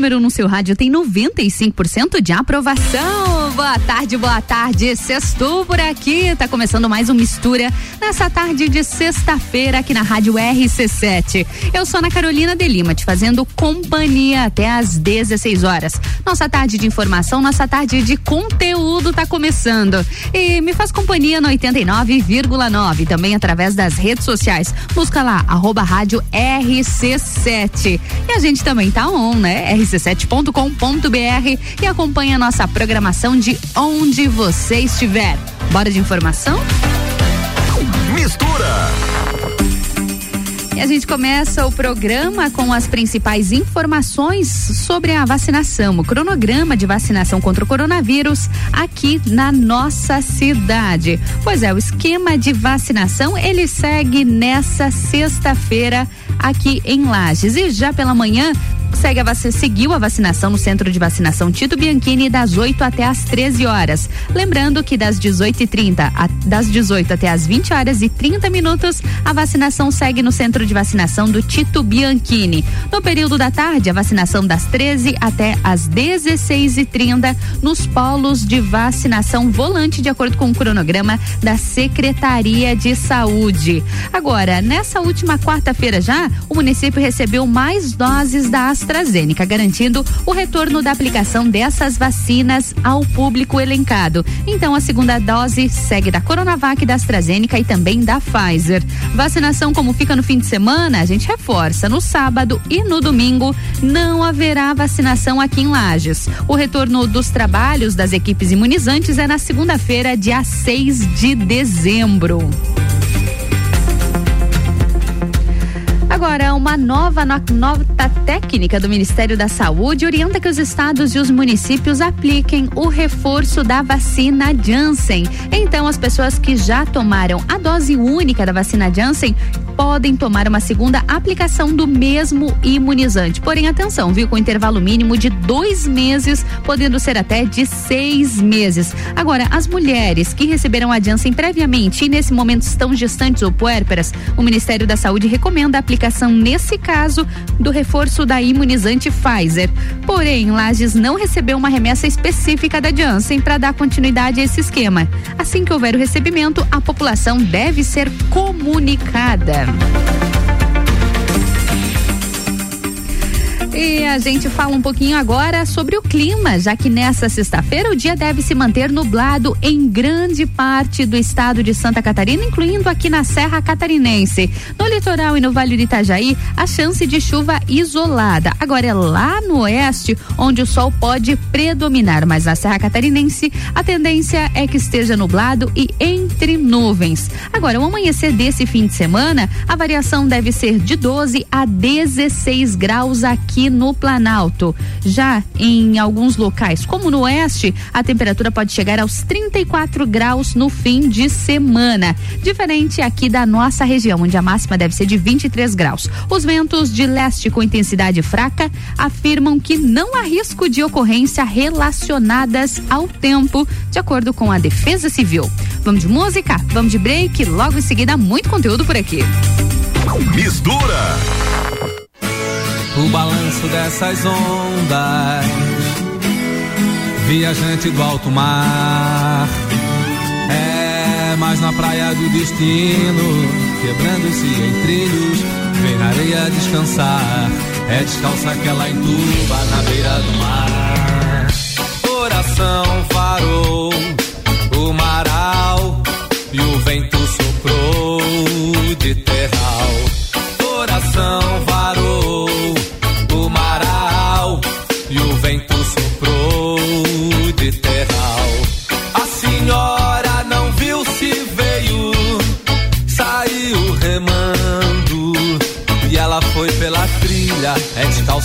número 1 um no seu rádio tem 95% de aprovação. Boa tarde, boa tarde. Sextou por aqui. Tá começando mais um Mistura nessa tarde de sexta-feira aqui na Rádio RC7. Eu sou Ana Carolina de Lima, te fazendo companhia até às 16 horas. Nossa tarde de informação, nossa tarde de conteúdo tá começando. E me faz companhia no 89,9, também através das redes sociais. Busca lá, arroba rádio RC7. E a gente também tá on, né? rc7.com.br e acompanha a nossa programação de onde você estiver. Bora de informação? Mistura. E a gente começa o programa com as principais informações sobre a vacinação, o cronograma de vacinação contra o coronavírus aqui na nossa cidade. Pois é, o esquema de vacinação ele segue nessa sexta-feira aqui em Lages. E já pela manhã segue a seguiu a vacinação no centro de vacinação Tito Bianchini das 8 até as 13 horas. Lembrando que das 18h30 das 18 até as 20 horas e 30 minutos, a vacinação segue no centro de vacinação do Tito Bianchini. No período da tarde, a vacinação das 13 até as 16h30 nos polos de vacinação volante, de acordo com o cronograma da Secretaria de Saúde. Agora, nessa última quarta-feira já, o município recebeu mais doses da AstraZeneca, garantindo o retorno da aplicação dessas vacinas ao público elencado. Então, a segunda dose segue da Coronavac, da AstraZeneca e também da Pfizer. Vacinação, como fica no fim de semana, a gente reforça. No sábado e no domingo, não haverá vacinação aqui em Lages. O retorno dos trabalhos das equipes imunizantes é na segunda-feira, dia 6 de dezembro. Agora, uma nova nota técnica do Ministério da Saúde orienta que os estados e os municípios apliquem o reforço da vacina Janssen. Então, as pessoas que já tomaram a dose única da vacina Janssen podem tomar uma segunda aplicação do mesmo imunizante. Porém, atenção, viu? Com intervalo mínimo de dois meses, podendo ser até de seis meses. Agora, as mulheres que receberam a Janssen previamente e nesse momento estão gestantes ou puérperas, o Ministério da Saúde recomenda a aplicação, nesse caso, do reforço da imunizante Pfizer. Porém, Lages não recebeu uma remessa específica da Janssen para dar continuidade a esse esquema. Assim que houver o recebimento, a população deve ser comunicada. E a gente fala um pouquinho agora sobre o clima, já que nessa sexta-feira o dia deve se manter nublado em grande parte do estado de Santa Catarina, incluindo aqui na Serra Catarinense. No litoral e no Vale do Itajaí, a chance de chuva isolada. Agora é lá no oeste onde o sol pode predominar, mas na Serra Catarinense a tendência é que esteja nublado e entre nuvens. Agora, o amanhecer desse fim de semana, a variação deve ser de 12 a 16 graus aqui aqui no Planalto. Já em alguns locais, como no oeste, a temperatura pode chegar aos 34 graus no fim de semana. Diferente aqui da nossa região, onde a máxima deve ser de 23 graus. Os ventos de leste com intensidade fraca afirmam que não há risco de ocorrência relacionadas ao tempo, de acordo com a Defesa Civil. Vamos de música? Vamos de break? Logo em seguida, muito conteúdo por aqui. Mistura o balanço dessas ondas, viajante do alto mar. É, mas na praia do destino, quebrando-se em trilhos, vem na areia descansar. É descalça que ela entuba na beira do mar. Coração farou o maral e o vento soprou de terral.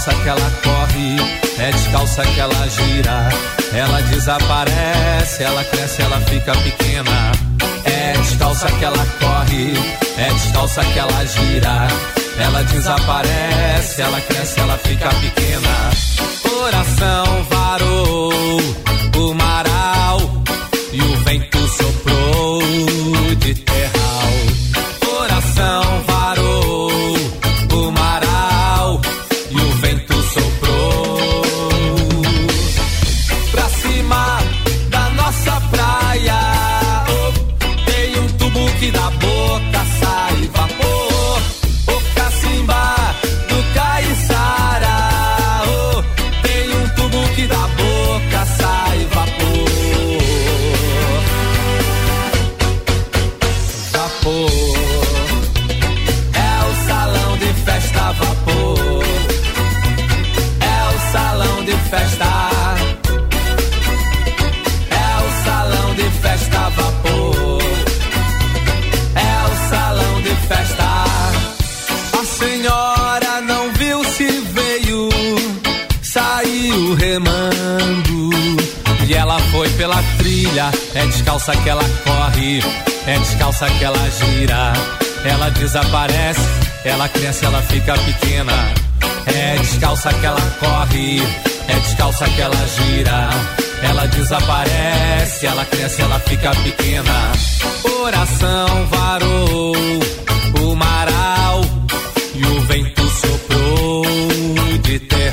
Descalça que ela corre, é descalça que ela gira. Ela desaparece, ela cresce, ela fica pequena. É descalça que ela corre, é descalça que ela gira. Ela desaparece, ela cresce, ela fica pequena coração varou o maral descalça que ela corre, é descalça que ela gira. Ela desaparece, ela cresce, ela fica pequena. É descalça que ela corre, é descalça que ela gira. Ela desaparece, ela cresce, ela fica pequena. Oração varou o maral e o vento soprou de terral.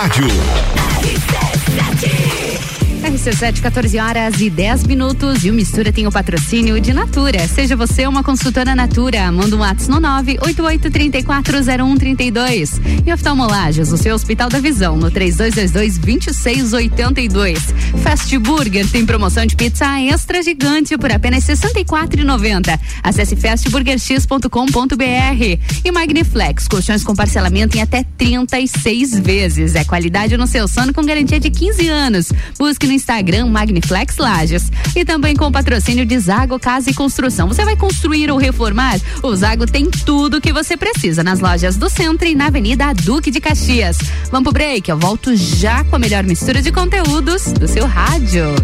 Rádio. RC7, 14 horas e 10 minutos. E o Mistura tem o patrocínio de Natura. Seja você uma consultora Natura. Manda um WhatsApp no 988340132. E oftalmolagens, o seu Hospital da Visão, no 3222-2682. Fast Burger tem promoção de pizza extra gigante por apenas R$ 64,90. Acesse fastburgerx.com.br. E Magniflex, colchões com parcelamento em até 36 vezes. É qualidade no seu sono com garantia de 15 anos. Busque no Instagram Magniflex Lages. E também com patrocínio de Zago Casa e Construção. Você vai construir ou reformar? O Zago tem tudo o que você precisa nas lojas do centro e na Avenida Duque de Caxias. Vamos pro break, eu volto já com a melhor mistura de conteúdos do seu rádio.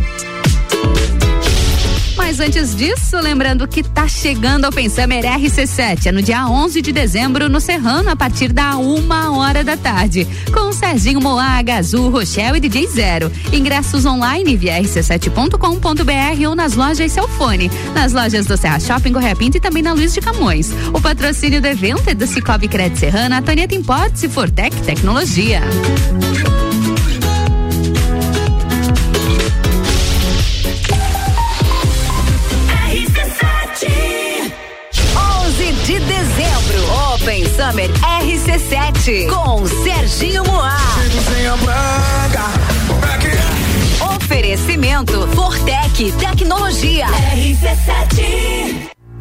Mas antes disso, lembrando que tá chegando ao Pensamer RC7, é no dia 11 de dezembro, no Serrano, a partir da uma hora da tarde, com Serginho Moaga, Azul, Rochelle e DJ Zero. Ingressos online via rc7.com.br ou nas lojas Celfone, nas lojas do Serra Shopping, Correia Pinto e também na Luiz de Camões. O patrocínio do evento é do Cicobi Crédito Serrana, Toneta Importes e Fortec Tecnologia. Summer RC7 com Serginho Moá. Oferecimento Fortec Tecnologia. RC7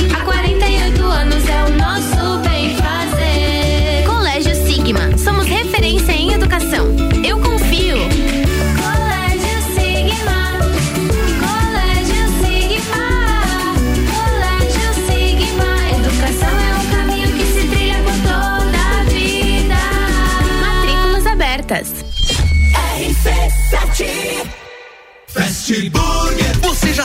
e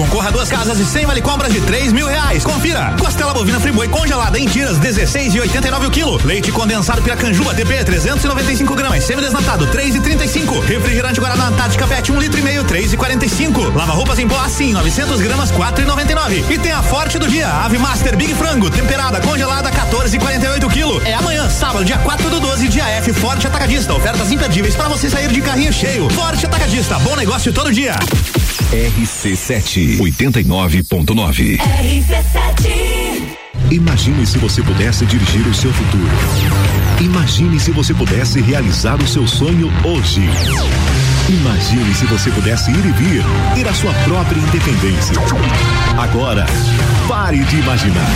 concorra a duas casas e cem vale compras de três mil reais. Confira, costela bovina friboi congelada em tiras, 16 e 89 o quilo. Leite condensado Piracanjuba DP, 395 gramas. Semi-desnatado, 3 e 35. Refrigerante Guaraná Antártica PET, 1 um litro e meio, 3 e 45. Lava roupas em pó assim, 900 gramas, 4 e 99. E tem a Forte do dia, Ave Master Big Frango, temperada, congelada, 14 e 48 o quilo. É amanhã, sábado, dia 4 do 12, dia F Forte Atacadista. Ofertas imperdíveis para você sair de carrinho cheio. Forte Atacadista, bom negócio todo dia. RC7 89.9. RC7. Imagine se você pudesse dirigir o seu futuro. Imagine se você pudesse realizar o seu sonho hoje. Imagine se você pudesse ir e vir, ter a sua própria independência. Agora, pare de imaginar.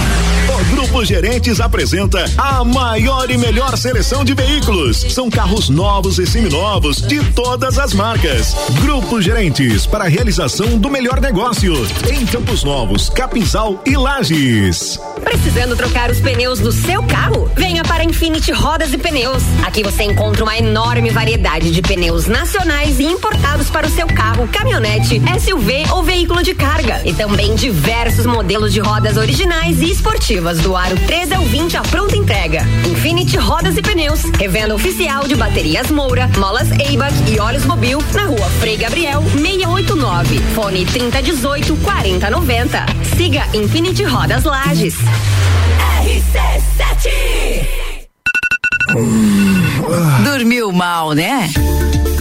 Grupo Gerentes apresenta a maior e melhor seleção de veículos. São carros novos e seminovos de todas as marcas. Grupo Gerentes para a realização do melhor negócio em Campos Novos, Capinzal e Lages. Precisando trocar os pneus do seu carro? Venha para Infinity Rodas e Pneus. Aqui você encontra uma enorme variedade de pneus nacionais e importados para o seu carro, caminhonete, SUV ou veículo de carga. E também diversos modelos de rodas originais e esportivas do aro 13 ao 20 à pronta entrega. Infinity Rodas e Pneus, revenda oficial de baterias Moura, molas Eibach e óleos Mobil na rua Frei Gabriel 689. Fone 3018 4090. Siga Infinity Rodas Lages. RC7. Dormiu mal, né?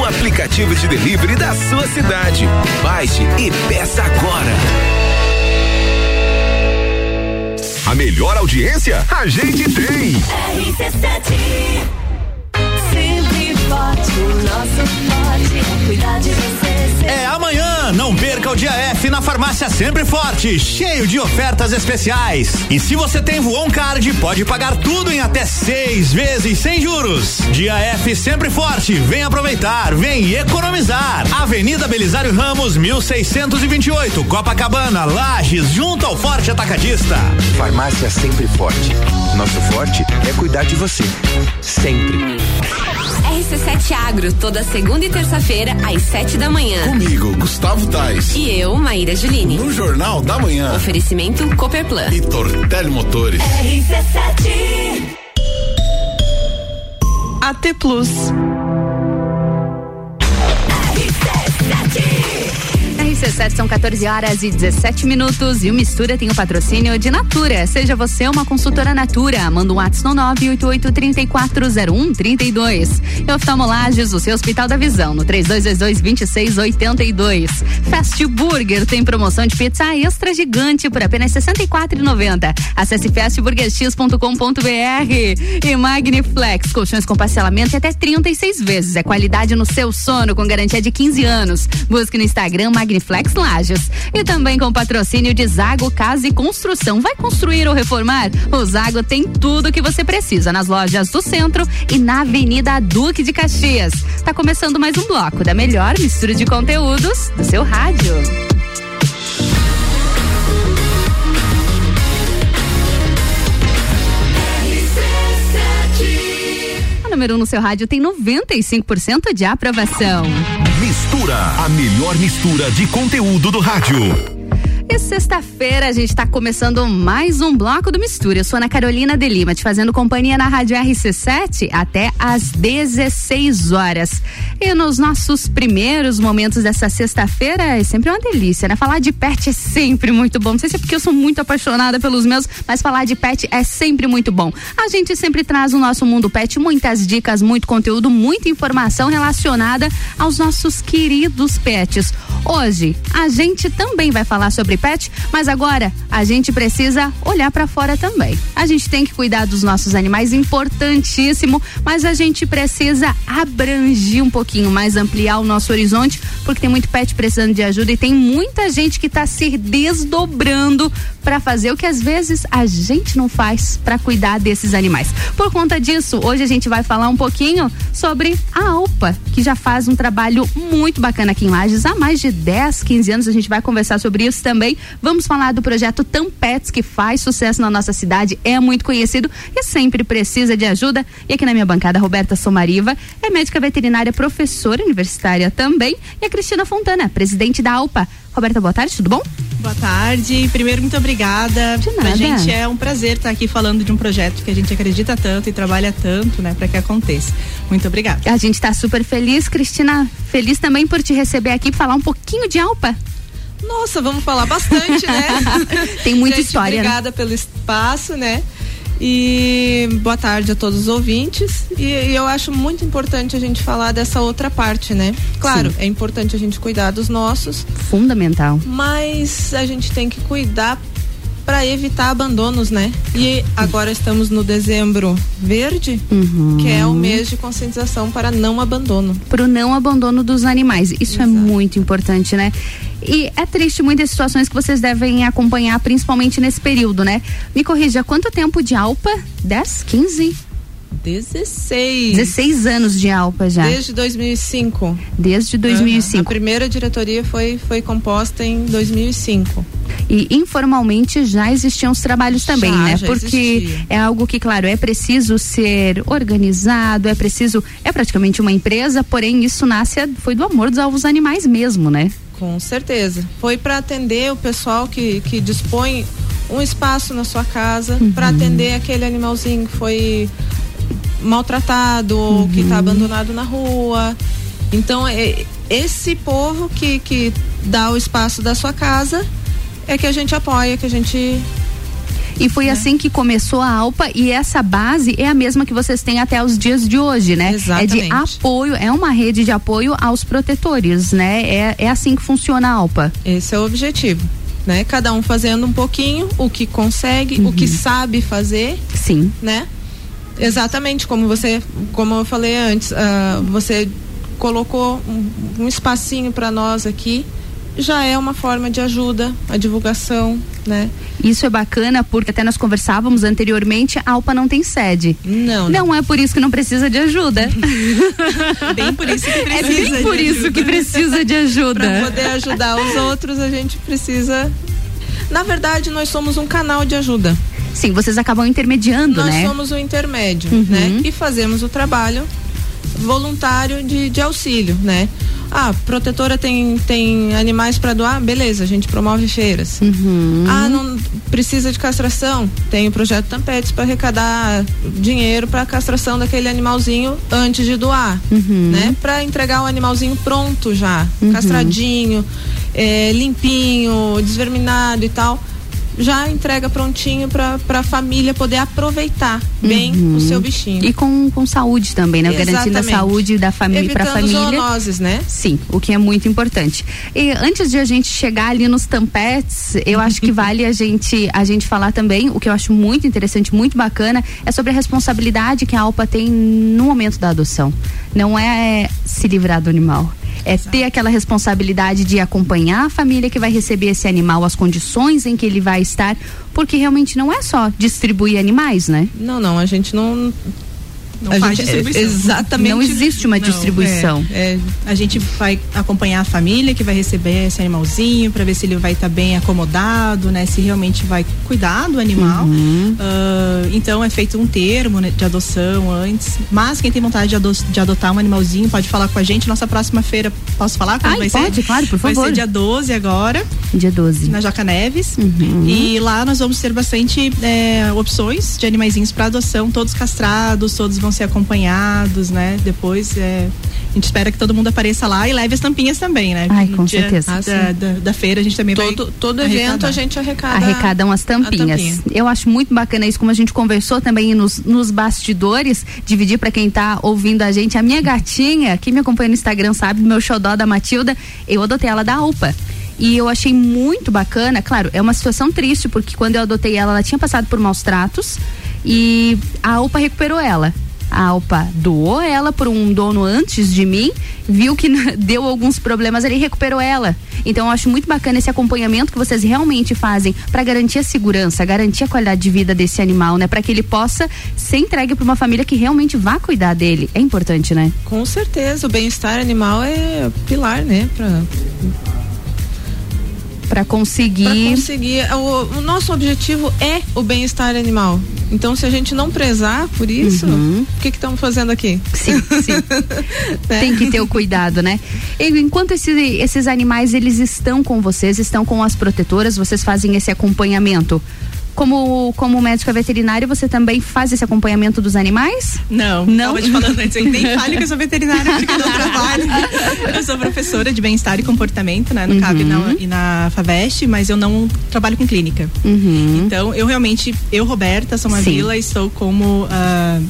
O aplicativo de delivery da sua cidade. Baixe e peça agora. A melhor audiência a gente tem. RC7. Sempre forte, o nosso forte é cuidar de você. É amanhã, não perca o dia F na farmácia Sempre Forte, cheio de ofertas especiais. E se você tem Voon Card, pode pagar tudo em até seis vezes sem juros. Dia F Sempre Forte, vem aproveitar, vem economizar. Avenida Belisário Ramos, 1628, Copacabana, Lages, junto ao Forte Atacadista. Farmácia Sempre Forte. Nosso forte é cuidar de você. Sempre. RC7 Agro, toda segunda e terça-feira, às sete da manhã. Comigo, Gustavo Tais. E eu, Maíra Juline. No Jornal da Manhã. Oferecimento Cooperplan. E Tortelli Motores. RC7. AT Plus. RC7 são 14 horas e 17 minutos e o Mistura tem o patrocínio de Natura. Seja você uma consultora Natura. Manda um WhatsApp no 988340132. E oftalmolages, o seu Hospital da Visão, no 3222-2682. Fast Burger tem promoção de pizza extra gigante por apenas R$ 64,90. Acesse fastburgerx.com.br. E Magniflex, colchões com parcelamento e até 36 vezes. É qualidade no seu sono com garantia de 15 anos. Busque no Instagram Magniflex Lages. E também com patrocínio de Zago Casa e Construção. Vai construir ou reformar? O Zago tem tudo que você precisa nas lojas do centro e na Avenida Duque de Caxias. Tá começando mais um bloco da melhor mistura de conteúdos do seu rádio. Número 1 um no seu rádio tem 95% de aprovação. Mistura, a melhor mistura de conteúdo do rádio. E sexta-feira a gente está começando mais um bloco do Mistura. Eu sou Ana Carolina de Lima, te fazendo companhia na Rádio RC7 até às 16 horas. E nos nossos primeiros momentos dessa sexta-feira é sempre uma delícia, né? Falar de pet é sempre muito bom. Não sei se é porque eu sou muito apaixonada pelos meus, mas falar de pet é sempre muito bom. A gente sempre traz no nosso mundo pet muitas dicas, muito conteúdo, muita informação relacionada aos nossos queridos pets. Hoje a gente também vai falar sobre pet, mas agora a gente precisa olhar para fora também. A gente tem que cuidar dos nossos animais, importantíssimo, mas a gente precisa abranger um pouquinho mais, ampliar o nosso horizonte, porque tem muito pet precisando de ajuda e tem muita gente que está se desdobrando para fazer o que às vezes a gente não faz para cuidar desses animais. Por conta disso, hoje a gente vai falar um pouquinho sobre a Alpa, que já faz um trabalho muito bacana aqui em Lages há mais de 10, 15 anos. A gente vai conversar sobre isso também. Vamos falar do projeto Tampets, que faz sucesso na nossa cidade, é muito conhecido e sempre precisa de ajuda. E aqui na minha bancada, Roberta Somariva, é médica veterinária, professora universitária também, e a Cristina Fontana, presidente da Alpa. Roberta, boa tarde, tudo bom? Boa tarde. Primeiro, muito obrigada. De nada. Pra gente é um prazer estar aqui falando de um projeto que a gente acredita tanto e trabalha tanto, né, para que aconteça. Muito obrigada. A gente está super feliz, Cristina, feliz também por te receber aqui, falar um pouquinho de Alpa. Nossa, vamos falar bastante, né? Tem muita gente, história. né? Obrigada pelo espaço, né? E boa tarde a todos os ouvintes. E, e eu acho muito importante a gente falar dessa outra parte, né? Claro, Sim. é importante a gente cuidar dos nossos, Fundamental. mas a gente tem que cuidar para evitar abandonos, né? E agora estamos no dezembro verde, Uhum. que é o mês de conscientização para não abandono. Pro não abandono dos animais. Isso é muito importante, né? E é triste muitas situações que vocês devem acompanhar, principalmente nesse período, né? Me corrija, quanto tempo de Alpa? 10, 15? 16. 16 anos de Alpa já. Desde 2005. Desde Uhum. 2005. A primeira diretoria foi, foi composta em 2005. E informalmente já existiam os trabalhos também, Já, né? já Porque existia. é algo que, claro, é preciso ser organizado, é preciso. É praticamente uma empresa, porém isso nasce, foi do amor dos aos animais mesmo, né? Com certeza. Foi para atender o pessoal que, que dispõe um espaço na sua casa, Uhum. para atender aquele animalzinho que foi maltratado ou que Uhum. está abandonado na rua. Então, é, esse povo que, que dá o espaço da sua casa é que a gente apoia, que a gente E foi assim que começou a Alpa e essa base é a mesma que vocês têm até os dias de hoje, né? É de Exatamente. apoio, é uma rede de apoio aos protetores, né? É, é assim que funciona a Alpa. Esse é o objetivo, né? Cada um fazendo um pouquinho, o que consegue, o que sabe fazer, Sim. né? Exatamente como você, como eu falei antes, ah, você colocou um, um espacinho para nós aqui, já é uma forma de ajuda, a divulgação, né? Isso é bacana porque até nós conversávamos anteriormente, a Alpa não tem sede. Não, Não é por isso que não precisa de ajuda. Bem por isso que É precisa bem por de isso ajuda. que precisa de ajuda. Para poder ajudar os outros, a gente precisa. Na verdade, nós somos um canal de ajuda. Sim, vocês acabam intermediando, Nós né? somos o intermédio, Uhum. né? E fazemos o trabalho voluntário de, de auxílio, né? Ah, protetora tem, tem animais para doar? Beleza, a gente promove feiras. Uhum. Ah, não precisa de castração? Tem o projeto Tampetes para arrecadar dinheiro para castração daquele animalzinho antes de doar, Uhum. né? Para entregar o animalzinho pronto já, Uhum. castradinho, é, limpinho, desverminado e tal. Já entrega prontinho para a família poder aproveitar bem Uhum. o seu bichinho. E com, com saúde também, né? Garantindo a Exatamente. saúde da família para a família. zoonoses, né? Sim, o que é muito importante. E antes de a gente chegar ali nos tampetes, eu acho que vale a gente a gente falar também, o que eu acho muito interessante, muito bacana, é sobre a responsabilidade que a Alpa tem no momento da adoção. Não é se livrar do animal. É ter aquela responsabilidade de acompanhar a família que vai receber esse animal, as condições em que ele vai estar, porque realmente não é só distribuir animais, né? Não, não, a gente não. Não a faz gente, distribuição. Exatamente. Não existe uma Não, distribuição. É, A gente vai acompanhar a família que vai receber esse animalzinho para ver se ele vai estar bem acomodado, né? Se realmente vai cuidar do animal. Uhum. Ah, então é feito um termo né, de adoção antes. Mas quem tem vontade de, ado- de adotar um animalzinho pode falar com a gente. Nossa próxima feira, posso falar quando Ai, vai pode, ser? claro, por Vai favor. ser dia 12 agora, Dia 12. na Joca Neves. Uhum. E lá nós vamos ter bastante é, opções de animaizinhos para adoção, todos castrados, todos vão vão ser acompanhados, né? Depois é, a gente espera que todo mundo apareça lá e leve as tampinhas também, né? Ai, No com dia certeza. Da, Ah, da, da feira a gente também Todo, vai. todo arrecadar. evento a gente arrecada. arrecadam as tampinhas. tampinha. Eu acho muito bacana isso, como a gente conversou também nos, nos bastidores, dividir pra quem tá ouvindo a gente. A minha gatinha, quem me acompanha no Instagram sabe, meu xodó da Matilda, eu adotei ela da UPA. E eu achei muito bacana, claro, é uma situação triste, porque quando eu adotei ela, ela tinha passado por maus tratos e a UPA recuperou ela. A UPA doou ela por um dono antes de mim, viu que deu alguns problemas ali e recuperou ela. Então eu acho muito bacana esse acompanhamento que vocês realmente fazem para garantir a segurança, garantir a qualidade de vida desse animal, né? Para que ele possa ser entregue para uma família que realmente vá cuidar dele. É importante, né? Com certeza, o bem-estar animal é pilar, né? Pra, Para conseguir. pra conseguir. O, o nosso objetivo é o bem-estar animal. Então, se a gente não prezar por isso, Uhum. o que estamos fazendo aqui? Sim, sim. Tem que ter o cuidado, né? E enquanto esse- esses animais eles estão com vocês, estão com as protetoras, vocês fazem esse acompanhamento. Como, como médica veterinária, você também faz esse acompanhamento dos animais? Não, Não? Tava te falando antes, eu nem fale que eu sou veterinária porque eu não trabalho. Eu sou professora de bem-estar e comportamento, né, no Uhum. CAB e na, e na FAVEST, mas eu não trabalho com clínica. Uhum. Então, eu realmente, eu, Roberta Somavila, estou como ah,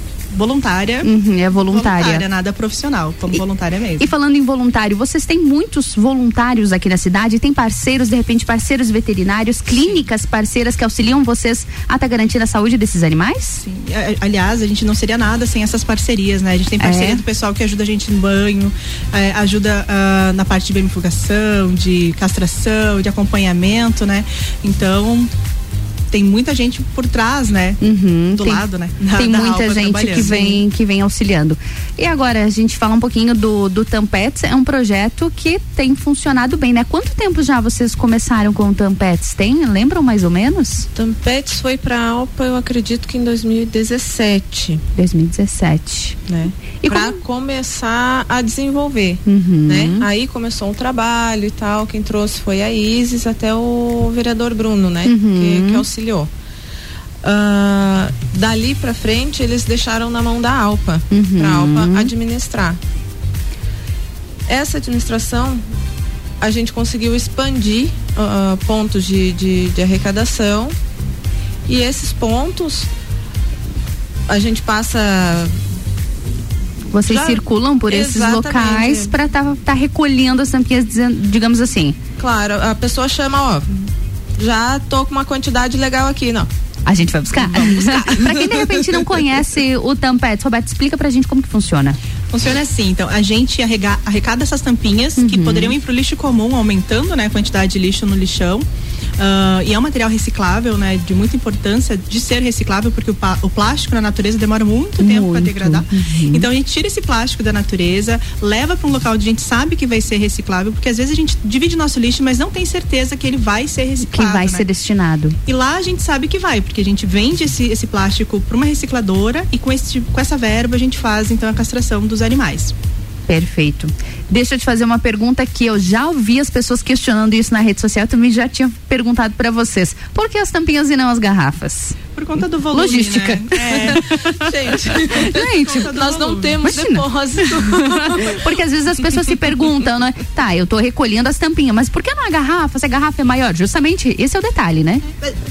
voluntária. Uhum, é voluntária. nada profissional, como voluntária mesmo. E falando em voluntário, vocês têm muitos voluntários aqui na cidade? Tem parceiros, de repente, parceiros veterinários, clínicas parceiras que auxiliam vocês a estar garantindo a saúde desses animais? Sim. Aliás, a gente não seria nada sem essas parcerias, né? A gente tem parceria É. do pessoal que ajuda a gente no banho, eh, ajuda ah, na parte de bemifugação, de castração, de acompanhamento, né? Então, tem muita gente por trás, né? Uhum, do tem- lado, né? Da- Tem da muita gente que vem, que vem auxiliando. E agora, a gente fala um pouquinho do, do Tampets, é um projeto que tem funcionado bem, né? Quanto tempo já vocês começaram com o Tampets? Tem? Lembram mais ou menos? Tampetes foi pra Alpa, eu acredito que em 2017. 2017. Né? E pra começar a desenvolver. Uhum. Né? Aí começou um trabalho e tal. Quem trouxe foi a Isis até o vereador Bruno, né? Uhum. Que, que auxiliou. Ah, dali pra frente eles deixaram na mão da Alpa Uhum. pra Alpa administrar. Essa administração a gente conseguiu expandir ah, pontos de, de, de arrecadação e esses pontos a gente passa Vocês Já- circulam por esses locais para estar tá, recolhendo as tampinhas, digamos assim. Claro, a pessoa chama, ó, já tô com uma quantidade legal aqui, não. A gente vai buscar? Vamos buscar. pra quem de repente não conhece o Tampets, Roberto, explica pra gente como que funciona. Funciona assim, então a gente arrega- arrecada essas tampinhas que Uhum. poderiam ir para o lixo comum, aumentando né, a quantidade de lixo no lixão. Ah, e é um material reciclável, né, de muita importância de ser reciclável, porque o, o plástico na natureza demora muito tempo para degradar. Uhum. Então a gente tira esse plástico da natureza, leva para um local onde a gente sabe que vai ser reciclável, porque às vezes a gente divide nosso lixo, mas não tem certeza que ele vai ser Que reciclado. vai né? ser destinado. E lá a gente sabe que vai, porque a gente vende esse, esse plástico para uma recicladora e com, esse, com essa verba a gente faz então a castração dos animais. Perfeito. Deixa eu te fazer uma pergunta que eu já ouvi as pessoas questionando isso na rede social, eu também já tinha perguntado pra vocês. Por que as tampinhas e não as garrafas? Por conta do volume. Logística. né? É. Gente, Gente, nós não temos Imagina. depósito. Porque às vezes as pessoas se perguntam, né? Tá, eu tô recolhendo as tampinhas, mas por que não a garrafa? Se a garrafa é maior? Justamente esse é o detalhe, né?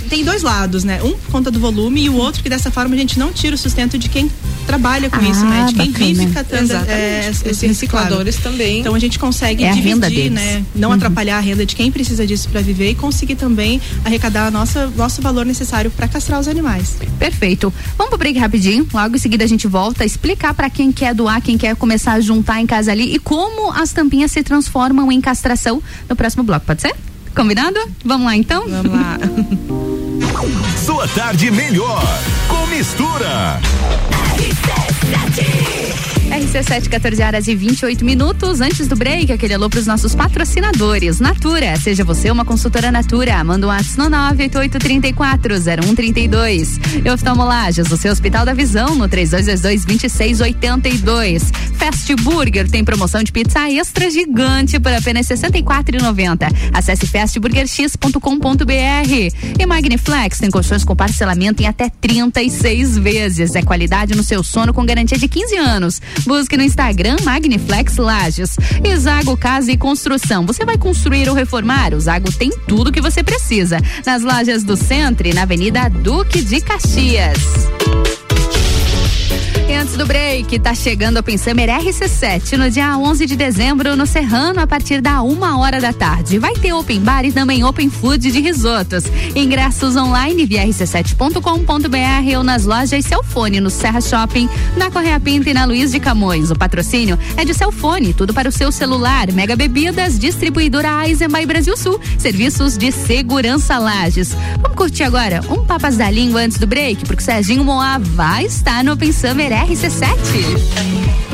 Tem dois lados, né? Um por conta do volume e o outro que dessa forma a gente não tira o sustento de quem trabalha com Ah, isso, né? De quem bacana. vive catando é, Os esse reciclador. recicladores também. Então a gente consegue É a renda dividir, deles. né? Não Uhum. atrapalhar a renda de quem precisa disso para viver e conseguir também arrecadar a nossa, nosso valor necessário para castrar os animais. Perfeito. Vamos pro break rapidinho. Logo em seguida a gente volta a explicar pra quem quer doar, quem quer começar a juntar em casa ali e como as tampinhas se transformam em castração no próximo bloco. Pode ser? Combinado? Vamos lá então? Vamos lá. Sua tarde melhor com mistura. RC7, 14 horas e 28 minutos. Antes do break, aquele alô para os nossos patrocinadores. Natura, seja você uma consultora Natura. Manda um ato no 988340132. E oftalmolagens, o seu Hospital da Visão, no 3222-2682. Fast Burger tem promoção de pizza extra gigante por apenas R$ 64,90. Acesse fastburgerx.com.br. E Magniflex tem colchões com parcelamento em até 36 vezes. É qualidade no seu sono com garantia de 15 anos. Busque no Instagram Magniflex Lages. E Zago Casa e Construção. Você vai construir ou reformar? O Zago tem tudo que você precisa. Nas lojas do Centro e na Avenida Duque de Caxias. Antes do break, tá chegando a Pensamer RC7 no dia 11 de dezembro no Serrano a partir da uma hora da tarde. Vai ter open bar e também open food de risotos. Ingressos online via rc7.com.br ou nas lojas Celfone no Serra Shopping, na Correia Pinta e na Luiz de Camões. O patrocínio é de Celfone, tudo para o seu celular. Mega Bebidas, distribuidora Eisenbahn Brasil Sul, serviços de segurança Lages. Vamos curtir agora um Papas da Língua antes do break, porque Serginho Moá vai estar no Open Summer RC7.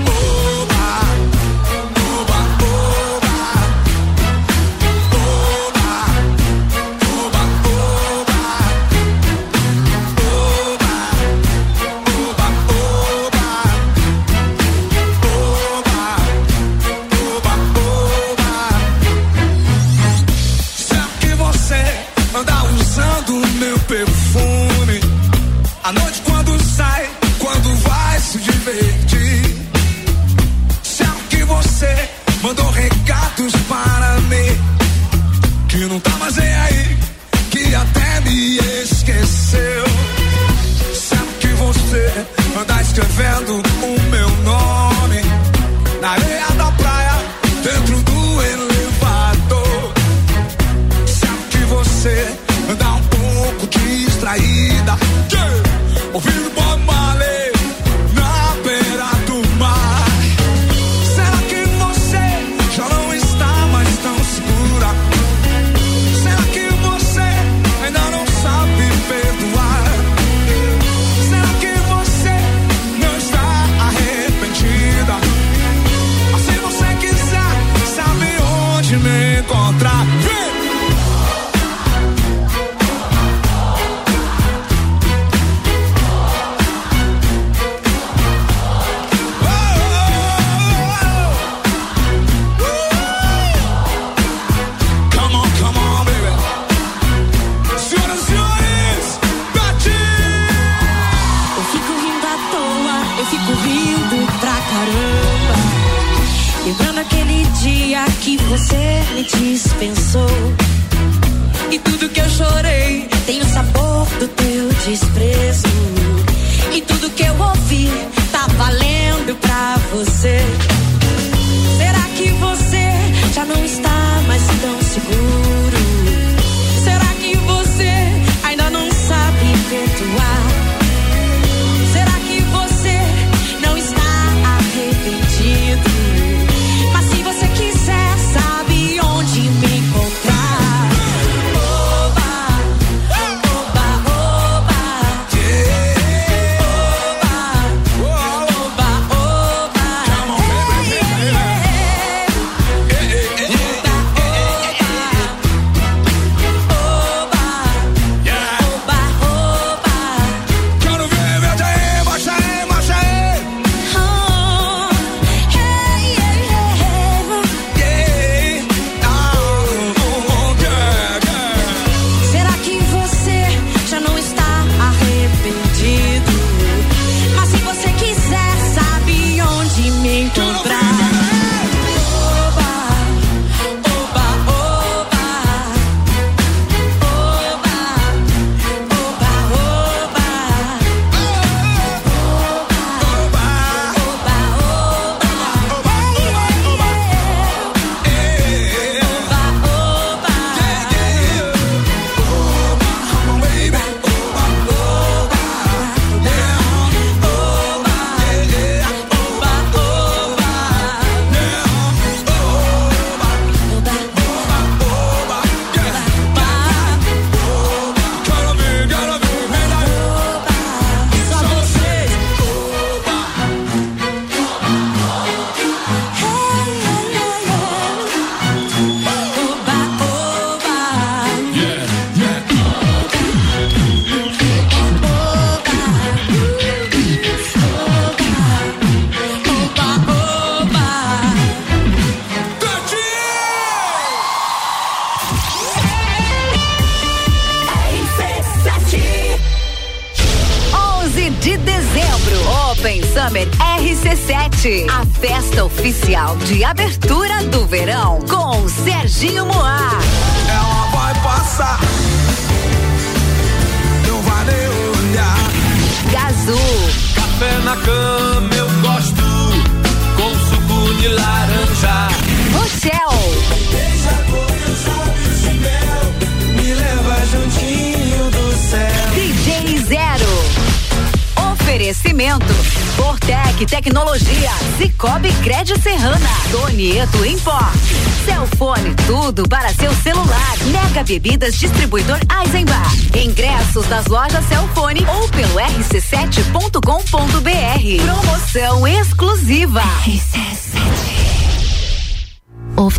Bebidas Distribuidor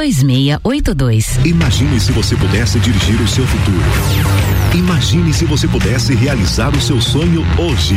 2682. Imagine se você pudesse dirigir o seu futuro. Imagine se você pudesse realizar o seu sonho hoje.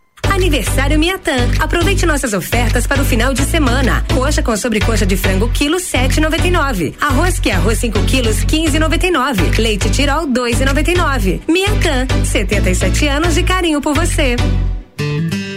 Aniversário Miatã. Aproveite nossas ofertas para o final de semana. Coxa com sobrecoxa de frango quilo 7,99. Arroz que é arroz 5 quilos 15,99. Leite Tirol 2,99. Miatã. 77 anos de carinho por você.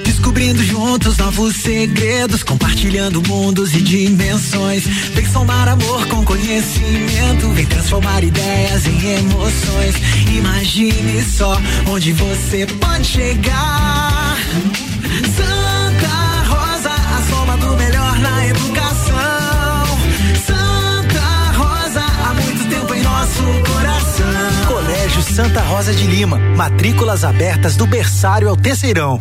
Descobrindo juntos novos segredos, compartilhando mundos e dimensões. Vem somar amor com conhecimento, vem transformar ideias em emoções. Imagine só onde você pode chegar. Santa Rosa, a soma do melhor na educação. Santa Rosa, há muito tempo em nosso coração. Colégio Santa Rosa de Lima. Matrículas abertas do berçário ao terceirão.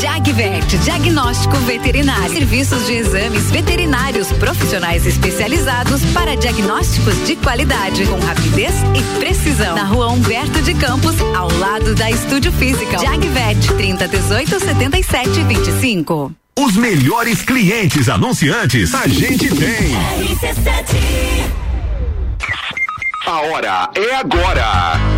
Jagvet, diagnóstico veterinário. Serviços de exames veterinários profissionais especializados para diagnósticos de qualidade, com rapidez e precisão. Na rua Humberto de Campos, ao lado da Estúdio Física. Jagvet, 30 18 77 25. Os melhores clientes anunciantes a gente tem. A hora é agora.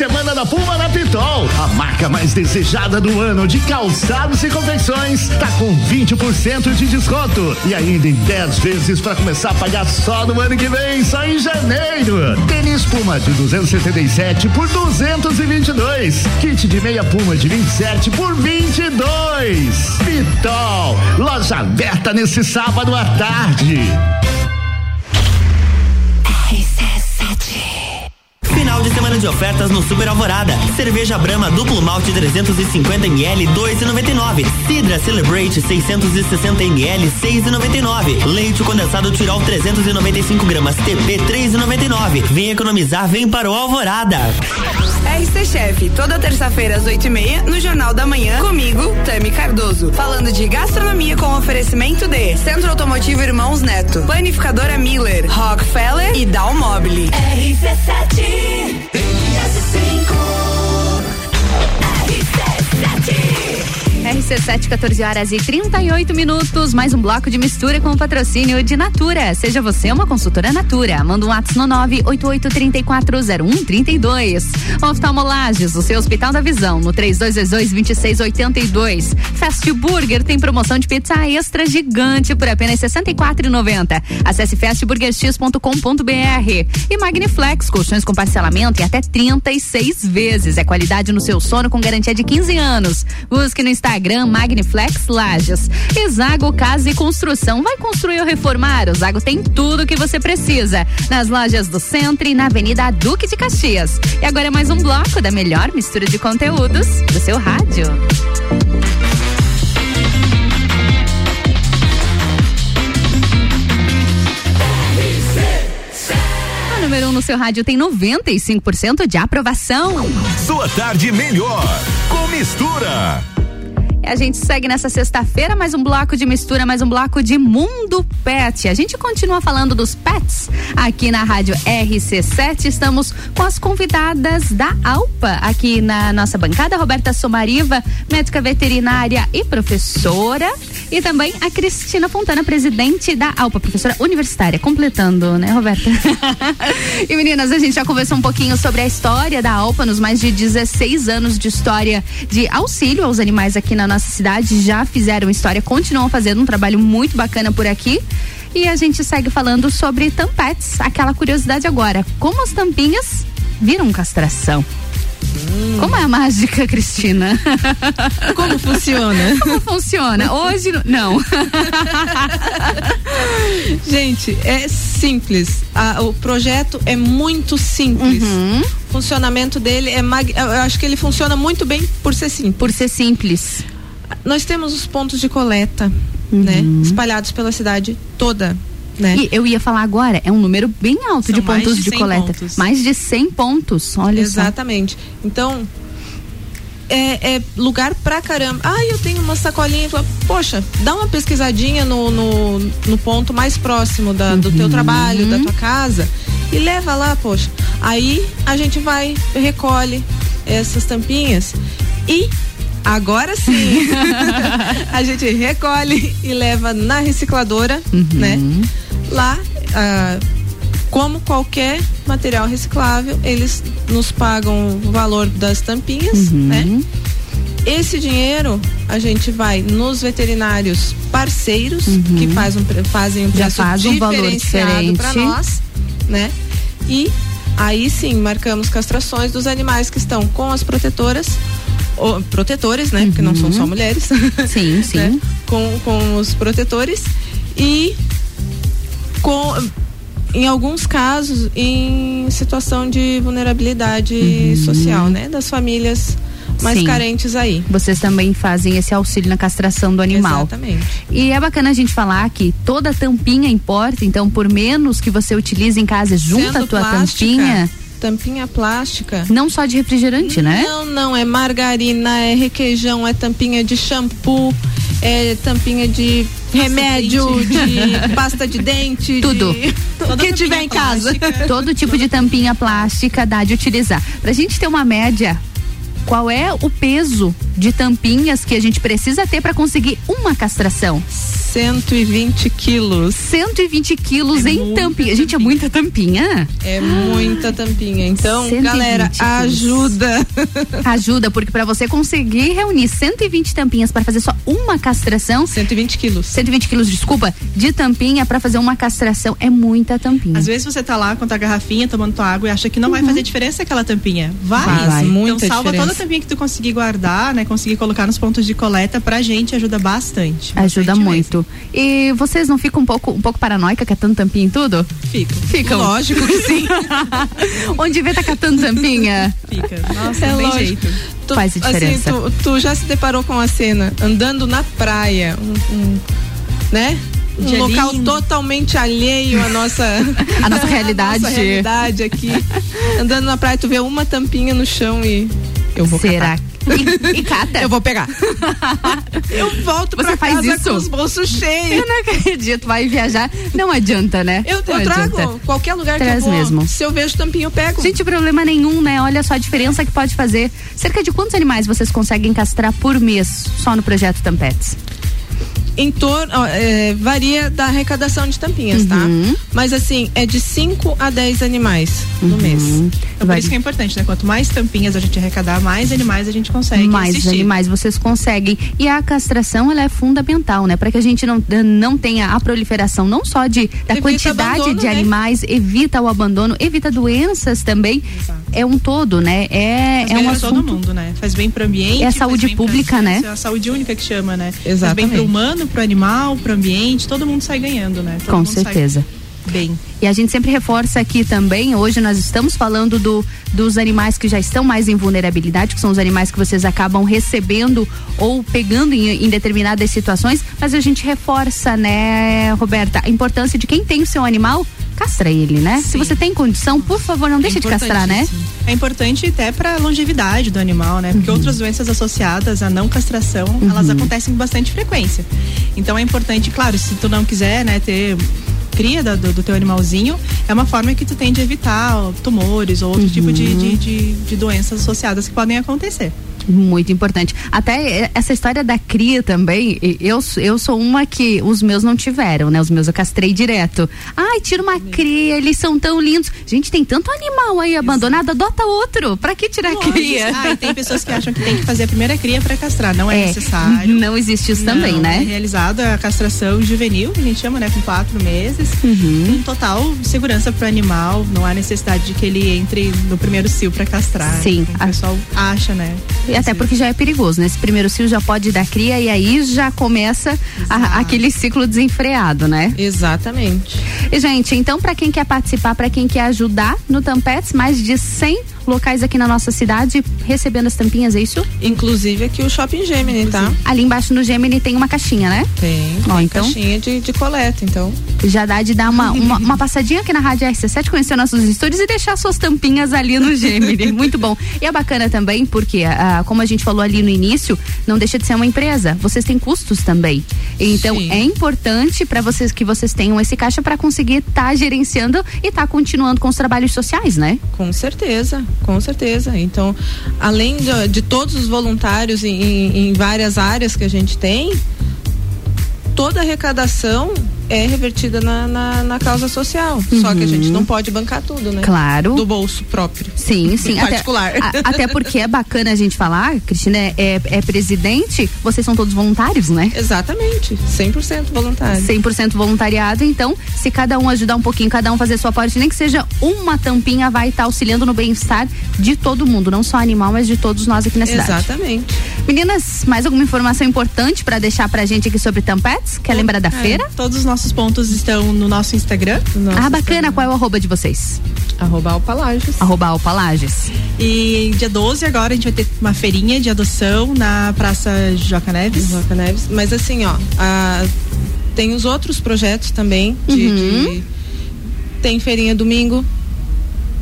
Semana da Puma na Pitol. A marca mais desejada do ano de calçados e confecções tá com 20% de desconto e ainda em 10 vezes para começar a pagar só no ano que vem, só em janeiro. Tênis Puma de 277 por 222. Kit de meia Puma de 27 por 22. Pitol, loja aberta nesse sábado à tarde. Final de semana de ofertas no Super Alvorada. Cerveja Brahma duplo malte 350 ml 2,99. Sidra Celebrate 660 ml 6,99. Leite condensado Tirol 395 gramas TP 3,99. Vem economizar, vem para o Alvorada. RC Chef, toda terça-feira às oito e meia, no Jornal da Manhã, comigo, Tami Cardoso. Falando de gastronomia com oferecimento de Centro Automotivo Irmãos Neto, Planificadora Miller, Rockefeller e Dalmobile. RC7, me. 14 horas e 38 minutos. Mais um bloco de mistura com o patrocínio de Natura. Seja você uma consultora Natura. Manda um WhatsApp no 988340132. Oftalmolages, o seu Hospital da Visão, no 3222-2682. Fast Burger tem promoção de pizza extra gigante por apenas R$ 64,90. Acesse fastburgerx.com.br. E Magniflex, colchões com parcelamento em até 36 vezes. É qualidade no seu sono com garantia de 15 anos. Busque no Instagram Magniflex Lages. E Zago Casa e Construção. Vai construir ou reformar? O Zago tem tudo que você precisa. Nas lojas do Centro e na Avenida Duque de Caxias. E agora é mais um bloco da melhor mistura de conteúdos do seu rádio. Número 1 um no seu rádio tem 95% de aprovação. Sua tarde melhor com mistura. A gente segue nessa sexta-feira mais um bloco de mistura, mais um bloco de Mundo Pet. A gente continua falando dos pets aqui na Rádio RC7. Estamos com as convidadas da Alpa aqui na nossa bancada, Roberta Somariva, médica veterinária e professora, e também a Cristina Fontana, presidente da Alpa, professora universitária, completando, né, Roberta? e meninas, a gente já conversou um pouquinho sobre a história da Alpa nos mais de 16 anos de história de auxílio aos animais aqui na nossa cidade. Já fizeram história, continuam fazendo um trabalho muito bacana por aqui. E a gente segue falando sobre tampets, aquela curiosidade agora. Como as tampinhas viram castração? Como é a mágica, Cristina? Como funciona? Como funciona? Hoje, não. Gente, é simples. A- o projeto é muito simples. Uhum. O funcionamento dele é. mag- Eu acho que ele funciona muito bem por ser simples. Por ser simples. Nós temos os pontos de coleta, né? Espalhados pela cidade toda. Né? E eu ia falar agora, é um número bem alto São de pontos de de, 100 coleta. pontos. Mais de 100 pontos, olha Exatamente. Então, é, é lugar pra caramba. Ah, eu tenho uma sacolinha. Poxa, dá uma pesquisadinha no, no, no ponto mais próximo da- do teu trabalho, da tua casa e leva lá, poxa. Aí a gente vai, recolhe essas tampinhas e agora sim a gente recolhe e leva na recicladora, né? Lá, ah, como qualquer material reciclável, eles nos pagam o valor das tampinhas, Uhum. né? Esse dinheiro a gente vai nos veterinários parceiros que faz um fazem um Uhum. Já preço faz um valor diferenciado para nós, né? E aí sim marcamos castrações dos animais que estão com as protetoras ou, protetores, né? Porque não são só mulheres. Uhum. Sim, sim. né? Com, com os protetores e com em alguns casos em situação de vulnerabilidade social, né? Das famílias mais. Sim. carentes aí. Vocês também fazem esse auxílio na castração do animal. Exatamente. E é bacana a gente falar que toda tampinha importa, então por menos que você utilize em casa, junta Sendo a tua plástica, tampinha. Tampinha plástica. Não só de refrigerante, né? Não, não, é margarina, é requeijão, é tampinha de shampoo, é tampinha de remédio, de pasta de dente, Tudo. de... o que tiver em casa. Todo tipo de tampinha plástica dá de utilizar. Pra gente ter uma média, qual é o peso de tampinhas que a gente precisa ter para conseguir uma castração? 120 quilos. 120 quilos em tampinha. Gente, é muita tampinha. É muita tampinha. Então, 120 galera, ajuda. Ajuda, porque para você conseguir reunir 120 tampinhas para fazer só uma castração. 120 quilos. 120 quilos, desculpa, de tampinha para fazer uma castração é muita tampinha. Às vezes você tá lá com a tua garrafinha tomando tua água e acha que não vai fazer diferença aquela tampinha. Vai. Vai, vai. Muita então salva diferença. toda a tampinha que tu conseguir guardar, né? Conseguir colocar nos pontos de coleta pra gente ajuda bastante. Ajuda Bastante muito. E vocês não ficam um pouco, um pouco paranoica catando tampinha em tudo? Fica. Ficam. Lógico que sim. Onde vê tá catando tampinha? Fica. Nossa, É não tem lógico. jeito. Tu, Faz a diferença. Assim, tu, tu já se deparou com a cena andando na praia, um- um, né? um local lindo. totalmente alheio à nossa A nossa realidade. nossa realidade aqui. Andando na praia, tu vê uma tampinha no chão e eu vou Será? catar. E, e cata? Eu vou pegar. eu volto Você pra faz casa isso? com os bolsos cheios. Eu não acredito, vai viajar. Não adianta, né? Eu, eu trago adianta. qualquer lugar que Traz eu vou. mesmo. Se eu vejo tampinha, eu pego. Gente, problema nenhum, né? Olha só a diferença que pode fazer. Cerca de quantos animais vocês conseguem castrar por mês só no projeto Tampetes? Em torno, é, varia da arrecadação de tampinhas, Uhum. tá? Mas assim, é de 5 a 10 animais no mês. Então, por isso que é importante, né? Quanto mais tampinhas a gente arrecadar, mais animais a gente consegue mais assistir. animais vocês conseguem. E a castração ela é fundamental, né? Para que a gente não, não tenha a proliferação não só de da Evita quantidade abandono, de né? animais, evita o abandono, evita doenças também. É um todo, né? É, Faz é um pra todo assunto. mundo, né? Faz bem pro ambiente. É a saúde pública, né? É a saúde única que chama, né? Exatamente. Humano, pro animal, pro ambiente, todo mundo sai ganhando, né? Todo Com certeza. Bem. E a gente sempre reforça aqui também, hoje nós estamos falando do, dos animais que já estão mais em vulnerabilidade, que são os animais que vocês acabam recebendo ou pegando em, em determinadas situações, mas a gente reforça, né, Roberta, a importância de quem tem o seu animal, castra ele, né? Se você tem condição, por favor, não deixa de castrar, né? É importante até para longevidade do animal, né? Porque outras doenças associadas à não castração, elas acontecem com bastante frequência. Então é importante, claro, se tu não quiser, né, ter cria do, do teu animalzinho, é uma forma que tu tem de evitar tumores ou outro tipo de, de, de, de doenças associadas que podem acontecer. Muito importante. Até eh, essa história da cria também, eu, eu sou uma que os meus não tiveram, né? Os meus eu castrei direto. Ai, tira uma cria, eles são tão lindos. Gente, tem tanto animal aí abandonado, adota outro. Pra que tirar a cria? Ah, tem pessoas que acham que tem que fazer a primeira cria para castrar. Não é, É, necessário. não existe isso também, Não, né? É realizada a castração juvenil, que a gente chama, né? Com quatro meses. Uhum. Com total segurança para o animal. Não há necessidade de que ele entre no primeiro cio para castrar. Sim. O pessoal acha, né? E até porque já é perigoso, né? Esse primeiro cio já pode dar cria e aí já começa a- aquele ciclo desenfreado, né? Exatamente. E, gente, então, para quem quer participar, para quem quer ajudar no Tampetes, mais de 100 locais aqui na nossa cidade recebendo as tampinhas, é isso? Inclusive aqui o Shopping Gemini, tá? Ali embaixo no Gemini tem uma caixinha, né? Tem. Ó, tem então- caixinha de, de coleta, então. Já dá de dar uma, uma, uma passadinha aqui na Rádio RC7, conhecer nossos estúdios e deixar suas tampinhas ali no Gemini. Muito bom. E é bacana também porque, ah, como a gente falou ali no início, não deixa de ser uma empresa. Vocês têm custos também. Então Sim. é importante para vocês que vocês tenham esse caixa para conseguir estar gerenciando e estar continuando com os trabalhos sociais, né? Com certeza, com certeza. Então, além de, de todos os voluntários em, em- várias áreas que a gente tem, toda a arrecadação é revertida na, na, na causa social. Só que a gente não pode bancar tudo, né? Claro. Do bolso próprio. Sim, sim. Até- Particular. a- Até, porque é bacana a gente falar, Cristina é, é, presidente, vocês são todos voluntários, né? Exatamente, 100% voluntário. 100% voluntariado, então, se cada um ajudar um pouquinho, cada um fazer sua parte, nem que seja uma tampinha, vai estar auxiliando no bem-estar de todo mundo, não só animal, mas de todos nós aqui na cidade. Exatamente. Meninas, mais alguma informação importante pra deixar pra gente aqui sobre Tampetes? Quer lembrar da É, feira? Todos os nossos pontos estão no nosso Instagram. ah, bacana. Qual é o arroba de vocês? Arroba Alpalages. Arroba Alpalages. E dia 12 agora a gente vai ter uma feirinha de adoção na Praça Joca Neves. Joca Neves. Mas assim, ó, a- tem os outros projetos também de, Uhum. de- tem feirinha domingo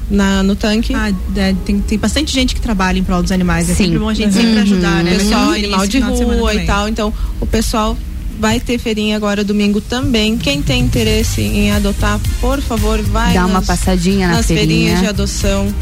na, no tanque. Ah, é, tem, tem bastante gente que trabalha em prol dos animais. É Sim. sempre bom a gente Uhum. sempre ajudar, né? Pessoal, ter animal de rua e também. tal. Então, o pessoal vai ter feirinha agora domingo também. Quem tem interesse em adotar, por favor, vai Dá uma passadinha na nas feirinha. feirinhas de adoção.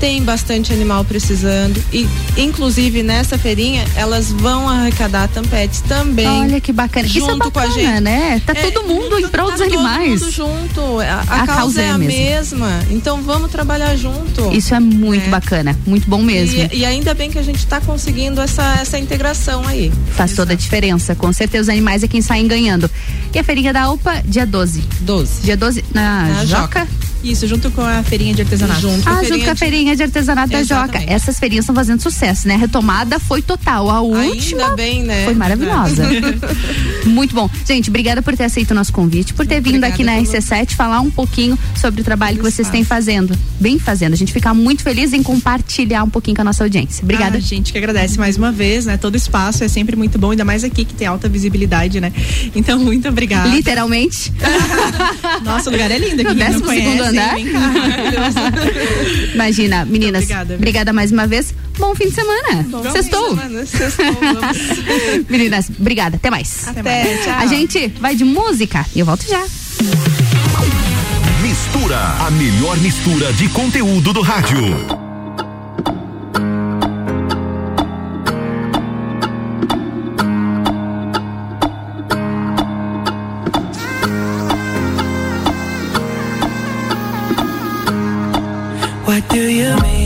Tem bastante animal precisando e inclusive nessa feirinha elas vão arrecadar tampetes também. Olha que bacana. Isso é Junto com a bacana, gente. né? Tá É, todo mundo em prol dos Todo animais. mundo junto. A, a A causa, causa é é a mesma. mesma. Então vamos trabalhar junto. Isso é muito bacana, muito bom mesmo. E, e ainda bem que a gente está conseguindo essa, essa integração aí. Faz toda a diferença. Com certeza os animais é quem saem ganhando. E a feirinha da Alpa, dia 12. 12. Dia 12 na, Na Joca? Isso, junto com a feirinha de artesanato. Junto Ah, junto com a feirinha de artesanato da Joca. Exatamente. Essas feirinhas estão fazendo sucesso, né? A retomada foi total. A última Ainda bem, né? foi maravilhosa. Muito bom. Gente, obrigada por ter aceito o nosso convite, por ter vindo aqui na RC7 falar um pouquinho sobre o trabalho que vocês têm fazendo. Bem fazendo. A gente fica muito feliz em compartilhar um pouquinho com a nossa audiência. Obrigada. Ah, a gente que agradece mais uma vez, né? Todo espaço é sempre muito bom, ainda mais aqui que tem alta visibilidade, né? Então, muito obrigada. Literalmente. Nossa, o lugar é lindo aqui. No quem não décimo segundo conhece, andar. Imagina, meninas. obrigada, Obrigada, mais uma vez. Bom fim de semana. Bom Sextou. fim de semana, sextou, vamos. Meninas, obrigada. Até mais. Até mais. Tchau. A gente vai de música e eu volto já. Mistura, a melhor mistura de conteúdo do rádio. What do you mean?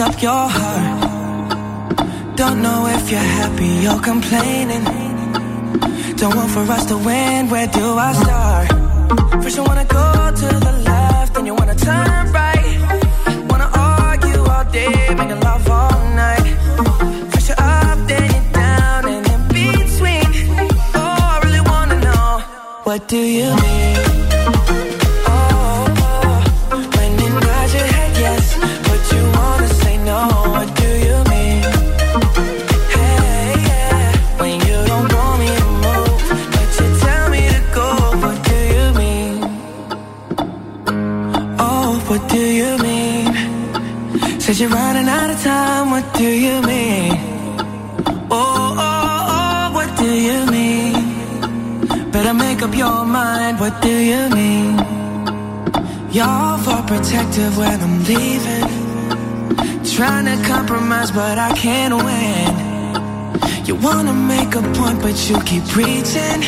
Up your heart. Don't know if you're happy or complaining. Don't want for us to win. Where do I start? Protective when I'm leaving. Trying to compromise, but I can't win. You wanna make a point, but you keep preaching.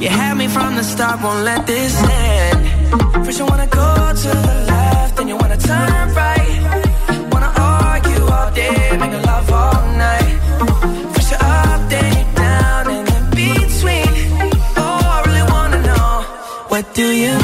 You had me from the start, won't let this end. First you wanna go to the left, then you wanna turn right. Wanna argue all day, make love all night. First you're up, then you're down, and in between. Oh, I really wanna know, what do you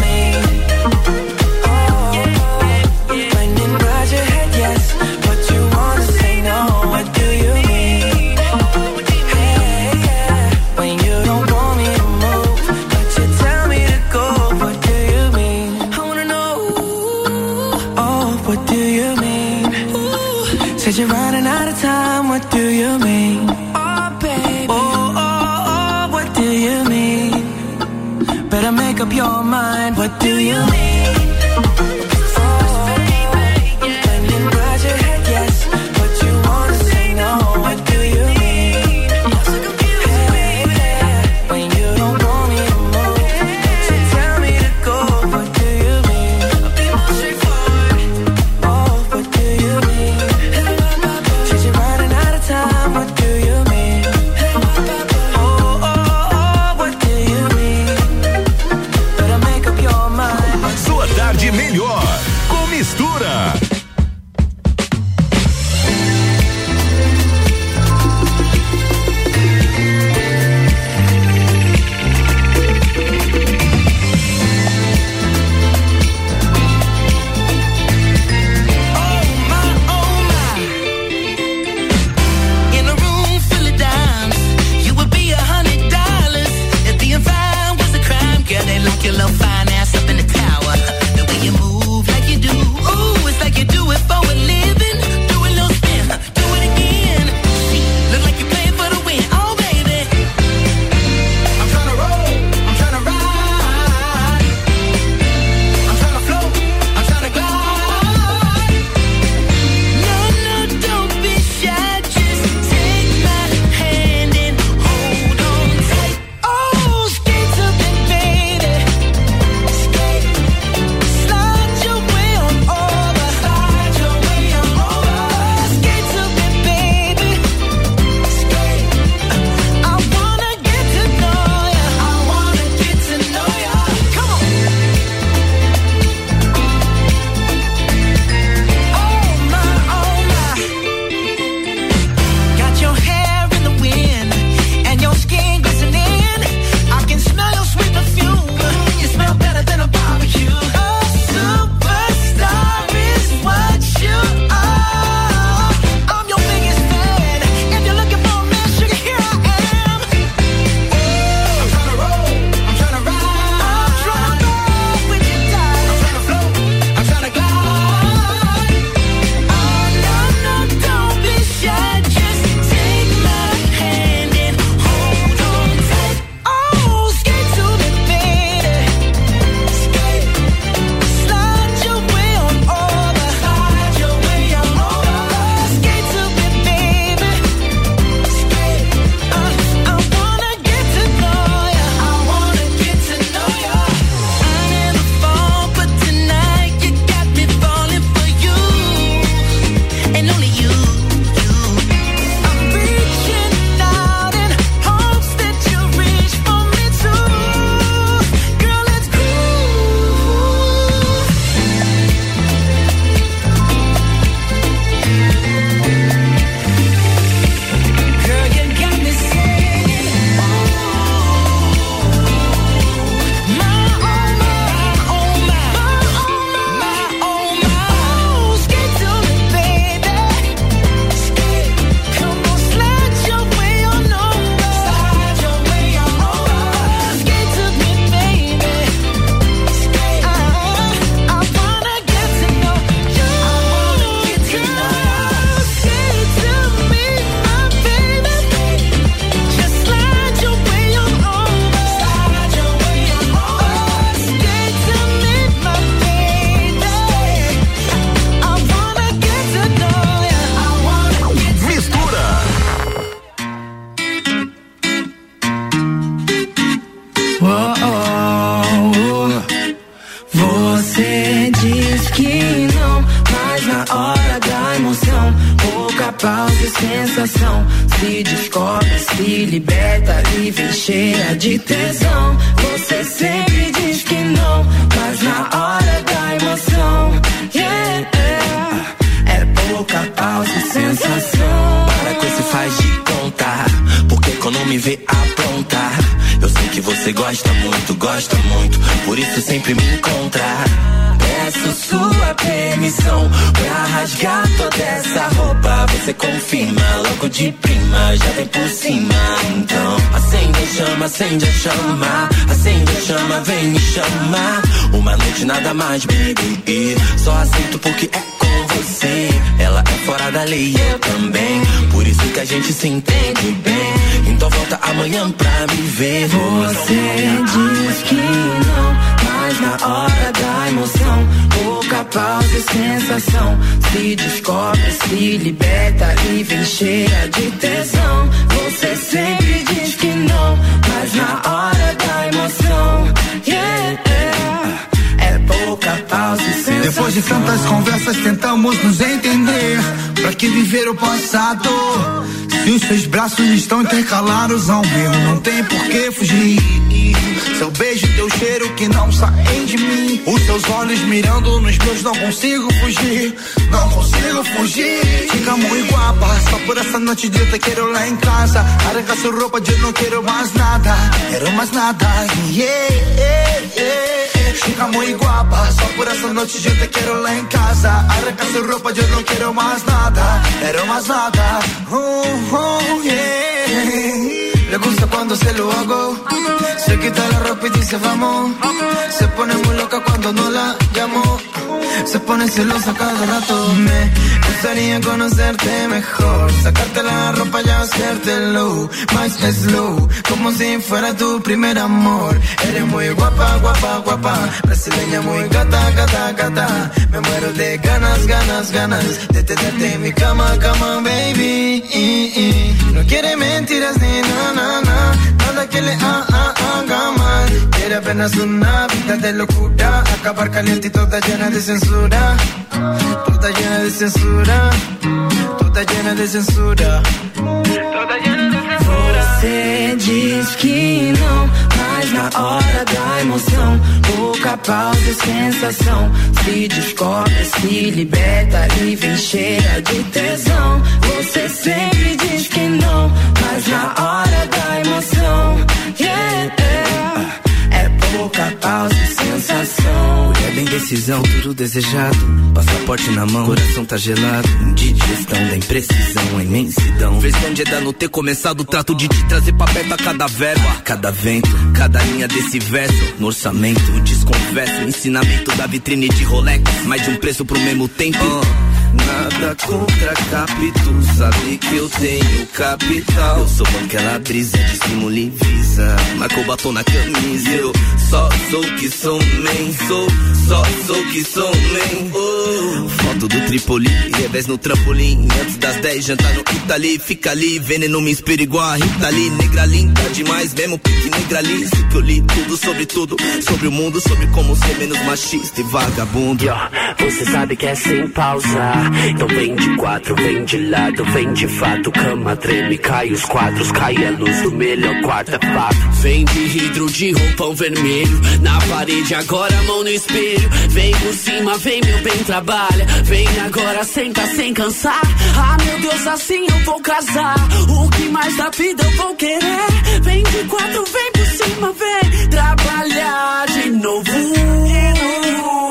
sua permissão pra rasgar toda essa roupa. Você confirma logo de prima, já vem por cima. Então acende a chama, acende a chama, acende a chama, vem me chamar. Uma noite nada mais, baby, só aceito porque é com você. Ela é fora da lei, eu também, por isso que a gente se entende bem. Então volta amanhã pra me ver. Você diz que não, mas na hora da emoção, pausa e sensação. Se descobre, se liberta e vem cheia de tesão. Você sempre diz que não, mas na hora da emoção, yeah, yeah, é pouca pausa e sensação. Depois de tantas conversas tentamos nos entender Pra que viver o passado Se os seus braços estão intercalados ao meu. Não tem por que fugir. Seu beijo, teu cheiro que não saem de mim. Os seus olhos mirando nos meus Não consigo fugir. Não consigo fugir. Fica muito guapa Só por essa noite de te quero lá em casa. Arranca sua roupa, eu não quero mais nada. Quero mais nada. Yeah, yeah, yeah. Fica muito guapa Só por essa noite eu te quero lá em casa. Arranca sua roupa, eu não quero mais nada. Quero mais nada. Oh, Le gusta cuando se lo hago. Se quita la ropa y dice vamos Se pone muy loca cuando no la llamo se pone celosa cada rato. Me gustaría conocerte mejor. Sacarte la ropa y hacértelo. Más slow Como si fuera tu primer amor. Eres muy guapa, guapa, guapa. Brasileña muy gata, gata, gata. Me muero de ganas, ganas, ganas De tenerte en mi cama, cama, baby. No quiere mentiras ni na, na, na. Nada que le ha- ha- haga mal. Quiere apenas una vida de locura. Acabar caliente y toda llena de censura Toda llena de censura Toda llena de censura Toda llena de censura Você diz que não, mas na hora da emoção, pouca pausa e sensação. Se descobre, se liberta e vem cheia de tesão. Você sempre diz que não, mas na hora da emoção, yeah, yeah, é pouca pausa e sensação. É bem decisão, tudo desejado. Passaporte na mão, coração tá gelado. Indigestão da imprecisão, a imensidão. Versão de Eda não ter começado o trato de te trazer pra perto a cada verbo, a cada vento, cada linha desse verso. No orçamento, desconverso, ensinamento da vitrine de Rolex. Mais de um preço pro mesmo tempo. Nada contra capítulo, sabe que eu tenho capital. Eu sou banquela brisa, dissimulo e visa. Marcou batom na camisa, eu só sou que sou, man. Sou, só sou que sou, man. Oh. Foto do Tripoli, revés no trampolim. Antes das 10, jantar no Itali. Fica ali, veneno me inspira igual a Rita Lee. Negra linda demais, mesmo pique negra ali. Que eu li tudo sobre tudo, sobre o mundo, sobre como ser menos machista e vagabundo. Você sabe que é sem pausa. Então vem de quatro, vem de lado, vem de fato. Cama treme, cai os quadros, cai a luz do melhor quarto, é fato. Vem de hidro de roupão vermelho. Na parede agora mão no espelho. Vem por cima, vem meu bem trabalha. Vem agora, senta sem cansar. Ah meu Deus, assim eu vou casar. O que mais da vida eu vou querer? Vem de quatro, vem por cima, vem. Trabalhar de novo.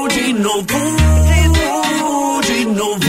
De novo. De novo. Trabalhar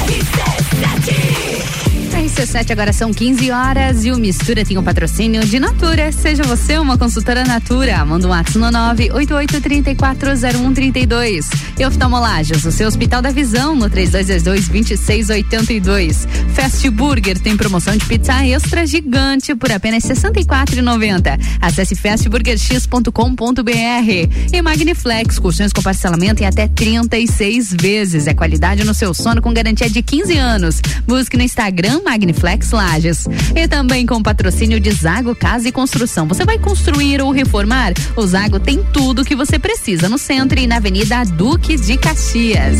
RC7 agora são 15 horas e o Mistura tem um patrocínio de Natura. Seja você uma consultora Natura. Manda um ato no 988340132. E oftalmolagens, o seu Hospital da Visão no 3222-2682. Fast Burger tem promoção de pizza extra gigante por apenas R$ 64,90. Acesse fastburgerx.com.br. E Magniflex, colchões com parcelamento em até 36 vezes. É qualidade no seu sono com garantia de 15 anos. Busque no Instagram Magniflex Lages. E também com patrocínio de Zago Casa e Construção. Você vai construir ou reformar? O Zago tem tudo que você precisa no centro e na Avenida Duque de Caxias.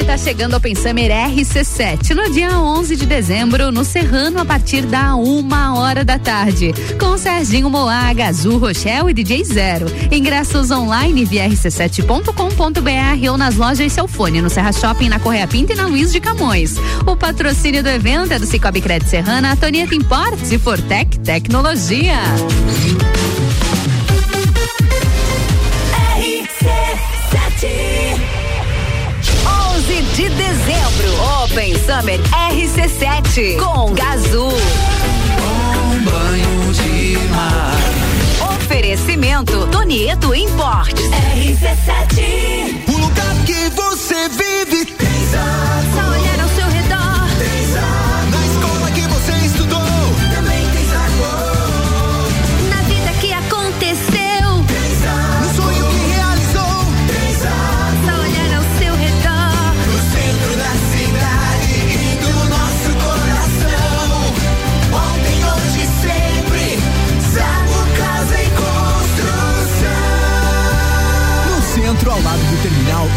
Está chegando ao Pensamer RC7 no dia 11 de dezembro, no Serrano, a partir da uma hora da tarde. Com Serginho Moaga, Azul Rochelle e DJ Zero. Ingressos online via rc7.com.br ou nas lojas Celfone, no Serra Shopping, na Correia Pinta e na Luiz de Camões. O patrocínio do evento é do Cicobi Crédito Serrana, Tonieta Importes e Fortec Tecnologia. De dezembro. Open Summer RC7 com Gazul. Um banho de mar. Oferecimento Tonieto Importes. RC7. O lugar que você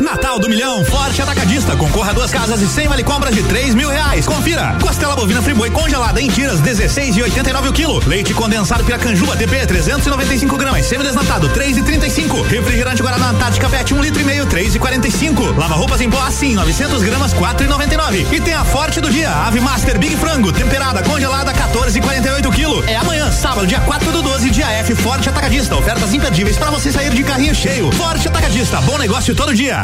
Natal do Milhão, Forte Atacadista. Concorra a duas casas e 100 vale compras de 3 mil reais. Confira. Costela bovina friboi congelada em tiras, 16 e 89 o quilo. Leite condensado Piracanjuba TP, 395 gramas. Semidesnatado, 3 e 35. Refrigerante Guaraná Antártica PET, 1 um litro e meio, 3 e 45. Lava roupas em pó assim, 900 gramas, 4 e 99. E tem a Forte do dia, Ave Master Big Frango, temperada congelada, 14 e 48 quilo. É amanhã, sábado, dia 4 do 12, dia F, Forte Atacadista. Ofertas imperdíveis para você sair de carrinho cheio. Forte Atacadista, bom negócio todo dia.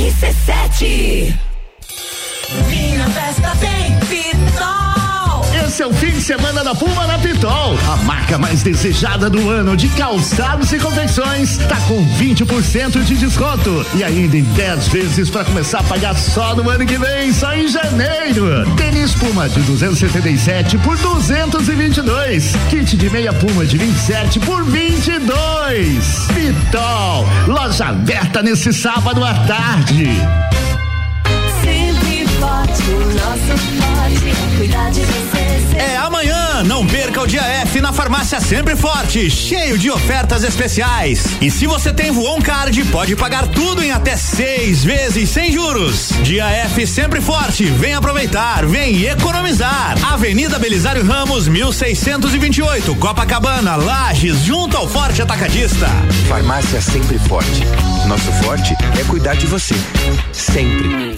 RC7. Minha festa tem Pitol. O fim de semana da Puma na Pitol. A marca mais desejada do ano de calçados e confecções tá com 20% de desconto. E ainda em 10 vezes para começar a pagar só no ano que vem, só em janeiro. Tênis Puma de 277 por 222. Kit de meia Puma de 27 por 22. Pitol. Loja aberta nesse sábado à tarde. O nosso forte é cuidar de você. É amanhã, não perca o dia F na farmácia Sempre Forte, cheio de ofertas especiais. E se você tem Voon Card, pode pagar tudo em até seis vezes sem juros. Dia F Sempre Forte, vem aproveitar, vem economizar. Avenida Belisário Ramos, 1628, Copacabana, Lages, junto ao Forte Atacadista. Farmácia Sempre Forte. Nosso forte é cuidar de você. Sempre.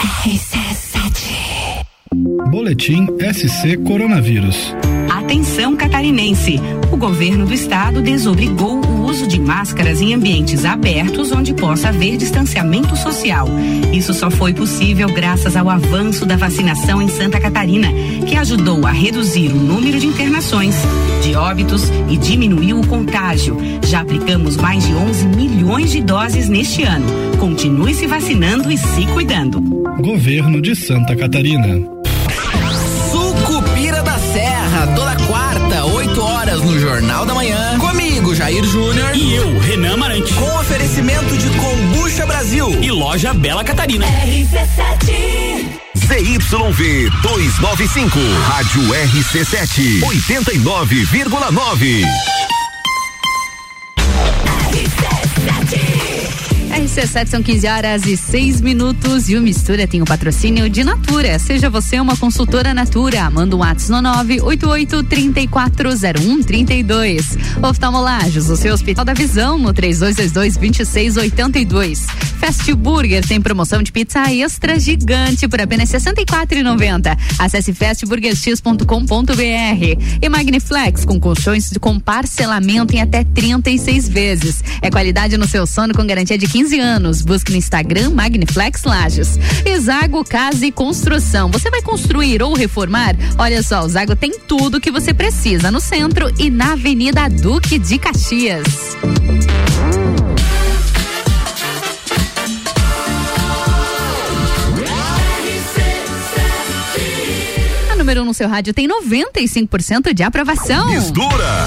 Boletim SC Coronavírus. Atenção catarinense. O governo do estado desobrigou uso de máscaras em ambientes abertos onde possa haver distanciamento social. Isso só foi possível graças ao avanço da vacinação em Santa Catarina, que ajudou a reduzir o número de internações, de óbitos e diminuiu o contágio. Já aplicamos mais de 11 milhões de doses neste ano. Continue se vacinando e se cuidando. Governo de Santa Catarina. Sucupira da Serra, toda quarta, 8 horas no Jornal da Manhã. Comigo, Jair Júnior. E eu, Renan Marante. Com oferecimento de Combucha Brasil. E loja Bela Catarina. RC7 ZYV 295, Rádio RC7, 89,9. RC7 são 15 horas e 6 minutos e o Mistura tem o patrocínio de Natura. Seja você uma consultora Natura. Manda um WhatsApp no 988-340132. Oftalmolages, o seu Hospital da Visão no 3222-2682. Fast Burger tem promoção de pizza extra gigante por apenas R$ 64,90. Acesse fastburgerx.com.br. E Magniflex com colchões com parcelamento em até 36 vezes. É qualidade no seu sono com garantia de 15 anos. Busque no Instagram Magniflex Lages. E Zago Casa e Construção. Você vai construir ou reformar? Olha só, o Zago tem tudo que você precisa no centro e na Avenida Duque de Caxias. A número 1 um no seu rádio tem 95% de aprovação. Mistura.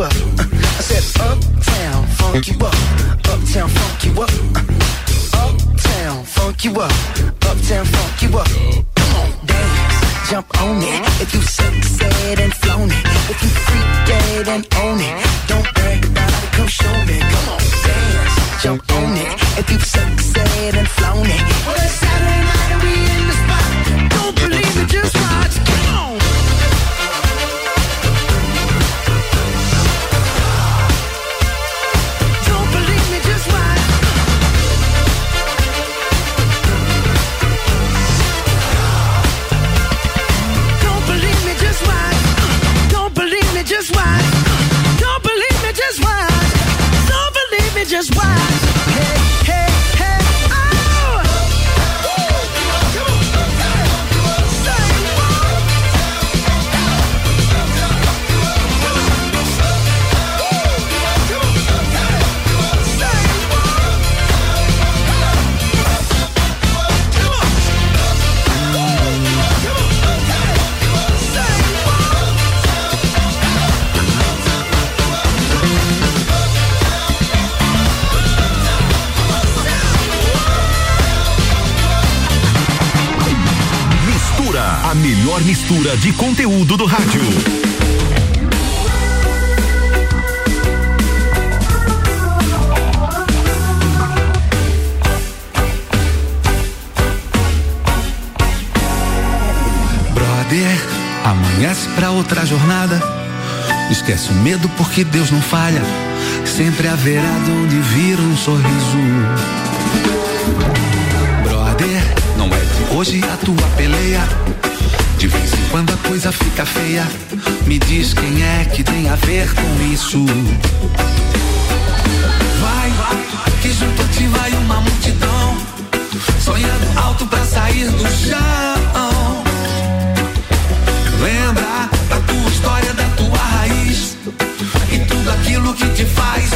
up. I said uptown funk you up. Conteúdo do rádio. Brother, amanhece pra outra jornada. Esquece o medo porque Deus não falha. Sempre haverá de onde vir um sorriso. Brother, não é de hoje a tua peleia. De vez em quando a coisa fica feia. Me diz quem é que tem a ver com isso. Vai, que junto a ti vai uma multidão. Sonhando alto pra sair do chão. Lembra da tua história, da tua raiz e tudo aquilo que te faz.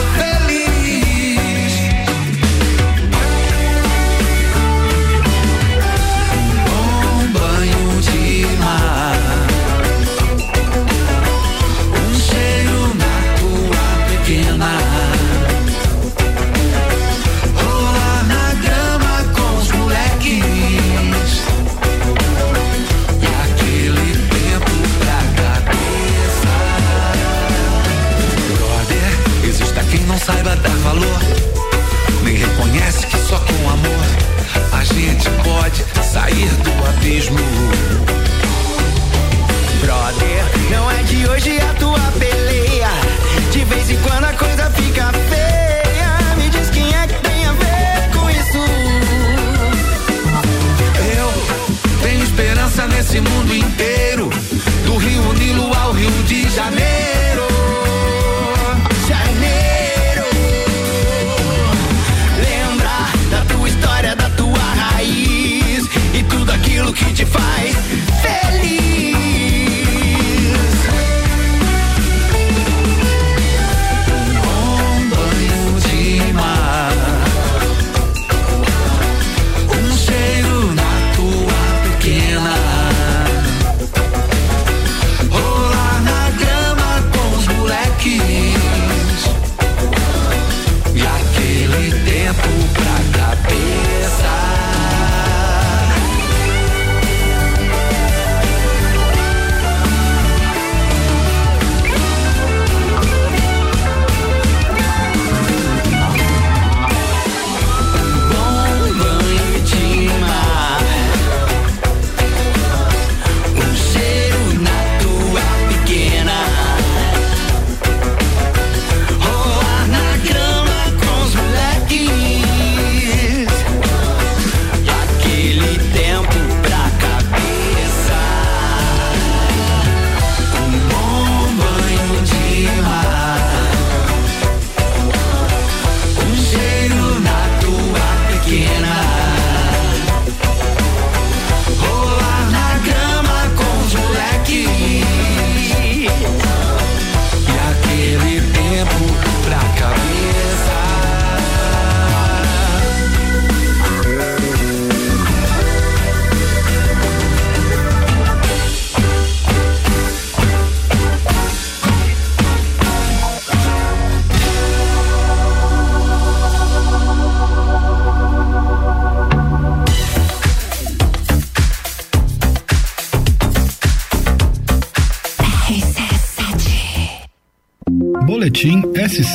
dar valor.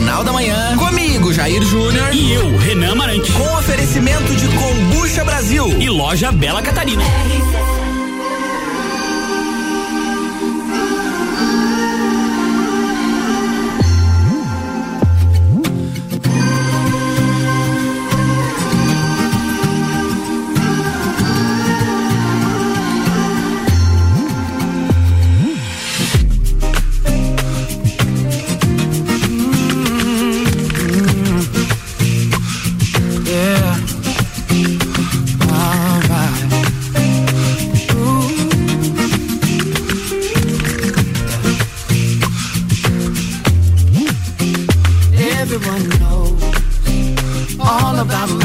Jornal da Manhã, comigo, Jair Júnior. E eu, Renan Marante. Com oferecimento de Combucha Brasil e loja Bela Catarina. about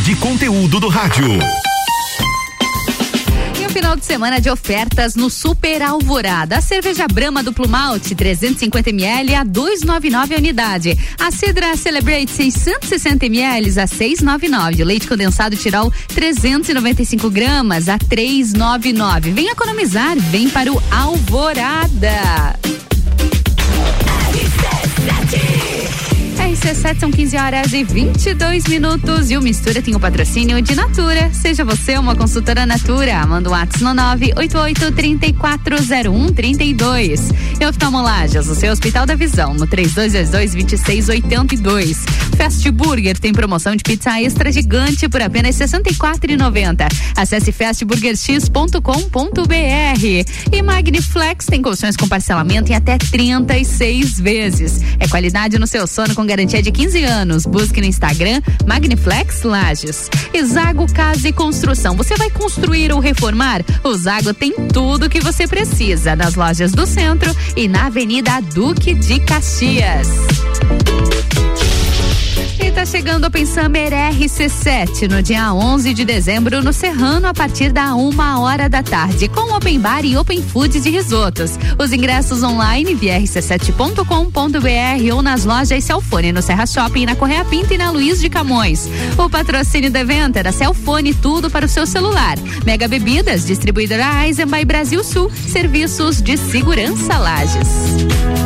de conteúdo do rádio. E final de semana de ofertas no Super Alvorada. A cerveja Brama duplo malte 350 ml a 299 a unidade. A Cidra Celebrate 660 ml a 699. O leite condensado Tirol 395 gramas a 399. Vem economizar, vem para o Alvorada. RC7 são 15 horas e 22 minutos e o Mistura tem o patrocínio de Natura. Seja você uma consultora Natura. Manda um WhatsApp no 988-340132. E oftalmolagens, o seu Hospital da Visão, no 3222-2682. Fast Burger tem promoção de pizza extra gigante por apenas R$ 64,90. Acesse fastburgerx.com.br. E Magniflex tem colchões com parcelamento em até 36 vezes. É qualidade no seu sono com garantia de 15 anos. Busque no Instagram Magniflex Lages. E Zago Casa e Construção. Você vai construir ou reformar? O Zago tem tudo que você precisa nas lojas do centro e na Avenida Duque de Caxias. E tá chegando o Open Summer RC7 no dia 11 de dezembro no Serrano a partir da uma hora da tarde com Open Bar e Open Food de risotos. Os ingressos online via rc7.com.br ou nas lojas Celfone no Serra Shopping, na Correia Pinta e na Luiz de Camões. O patrocínio do evento da Celfone, tudo para o seu celular. Mega Bebidas, distribuidora Eisenbahn Brasil Sul, serviços de segurança Lages.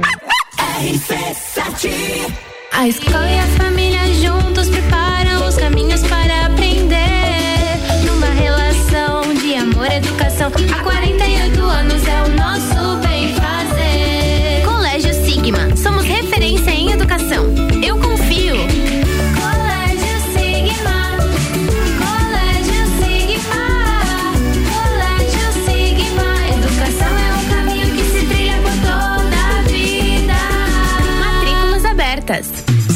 RC7 A escola e a família juntos preparam os caminhos para aprender. Numa relação de amor e educação. Há 48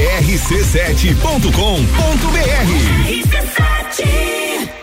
rc7.com.br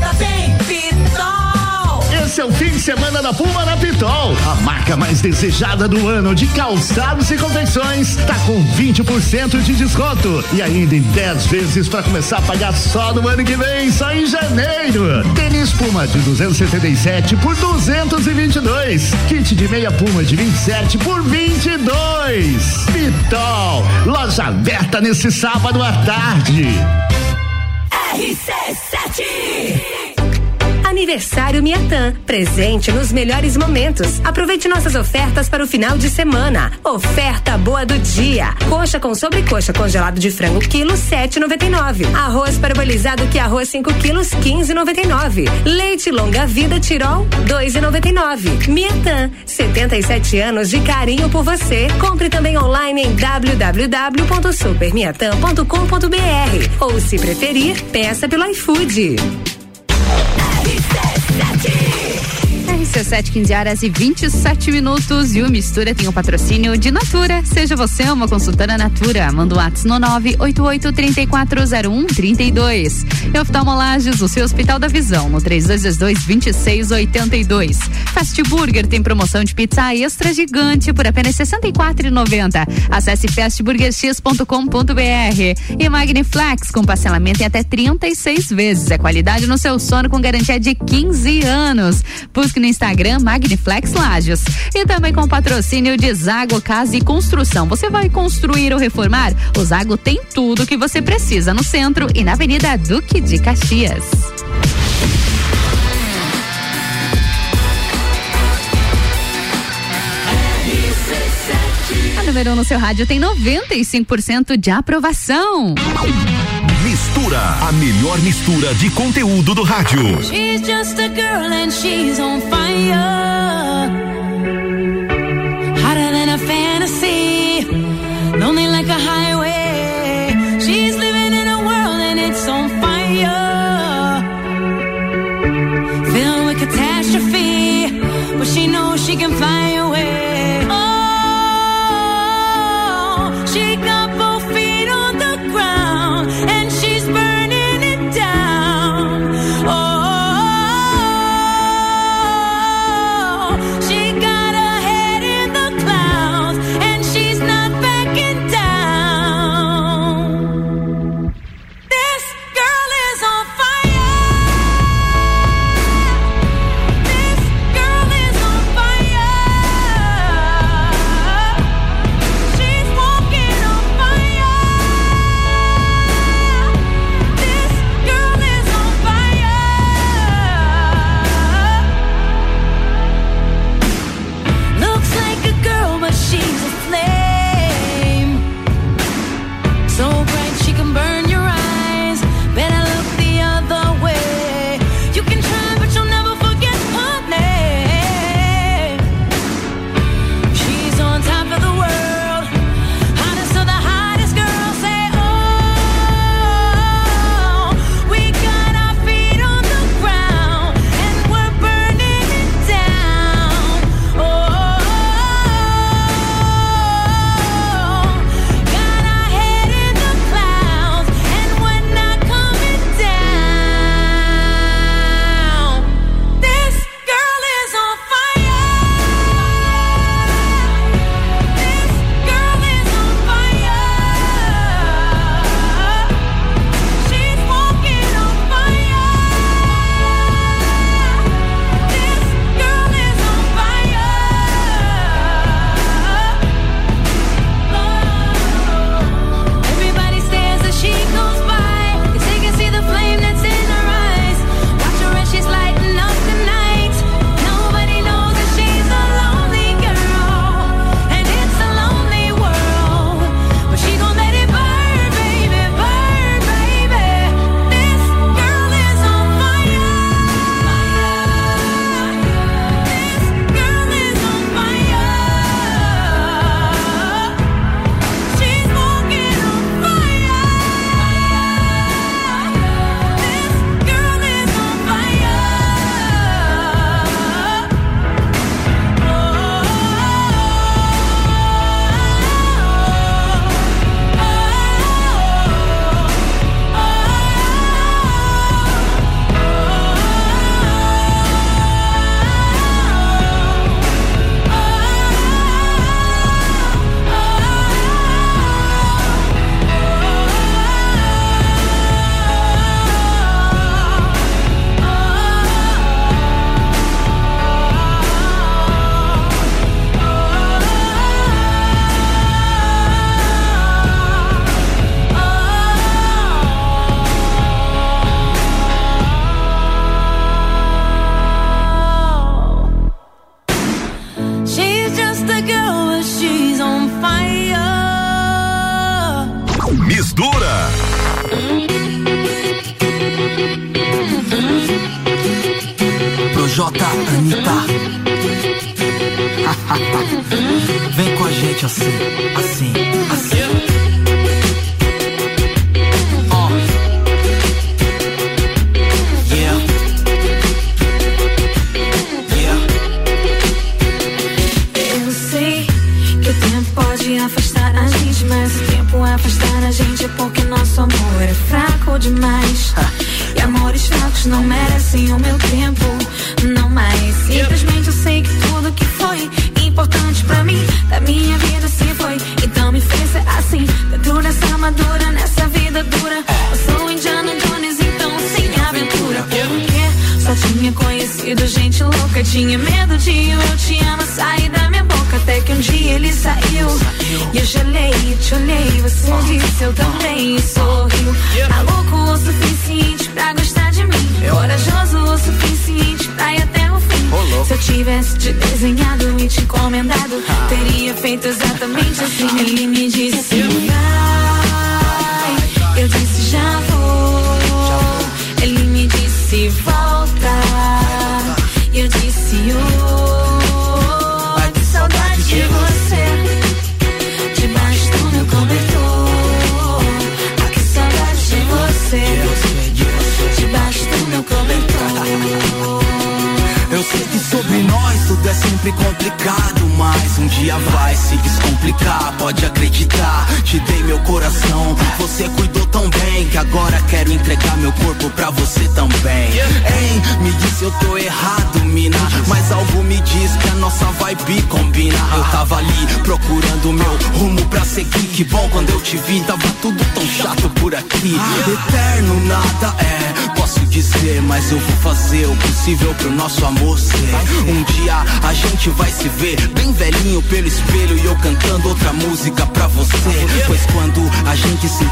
Festa tem Pitol. Esse é o fim de semana da Puma na Pitol. A marca mais desejada do ano de calçados e confecções tá com 20% de desconto e ainda em 10 vezes para começar a pagar só no ano que vem, só em janeiro. Tênis Puma de 277 por 222. Kit de meia Puma de 27 por 22. Pitol, loja aberta nesse sábado à tarde. RC7 Aniversário Miatã. Presente nos melhores momentos. Aproveite nossas ofertas para o final de semana. Oferta boa do dia. Coxa com sobrecoxa congelado de frango quilo 7,99. Arroz parabolizado que arroz 5 quilos 15,99. Leite longa vida Tirol 2,99. Miatã. 77 anos de carinho por você. Compre também online em www.supermiatã.com.br ou se preferir, peça pelo iFood. RC7, 15 horas e 27 minutos. E o Mistura tem o patrocínio de Natura. Seja você uma consultora Natura. Manda o um WhatsApp no 988340132. E oftalmolages, o seu Hospital da Visão, no 3222-2682. Fast Burger tem promoção de pizza extra gigante por apenas R$ 64,90. Acesse fastburgerx.com.br. E Magniflex com parcelamento em até 36 vezes. É qualidade no seu sono com garantia de 15 anos. Busque no Instagram Magniflex Lages. E também com patrocínio de Zago Casa e Construção. Você vai construir ou reformar? O Zago tem tudo que você precisa no centro e na Avenida Duque de Caxias. A número 1 um no seu rádio tem 95% de aprovação. Mistura, a melhor mistura de conteúdo do rádio. She's just a girl and she's on fire.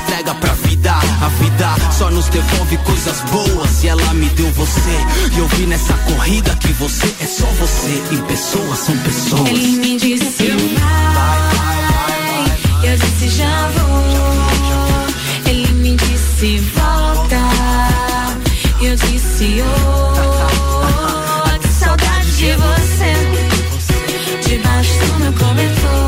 Entrega pra vida, a vida só nos devolve coisas boas e ela me deu você. E eu vi nessa corrida que você é só você e pessoas são pessoas. Ele me disse vai, eu disse já vou. Ele me disse volta, eu disse oh, que saudade de você. Debaixo do meu cobertor,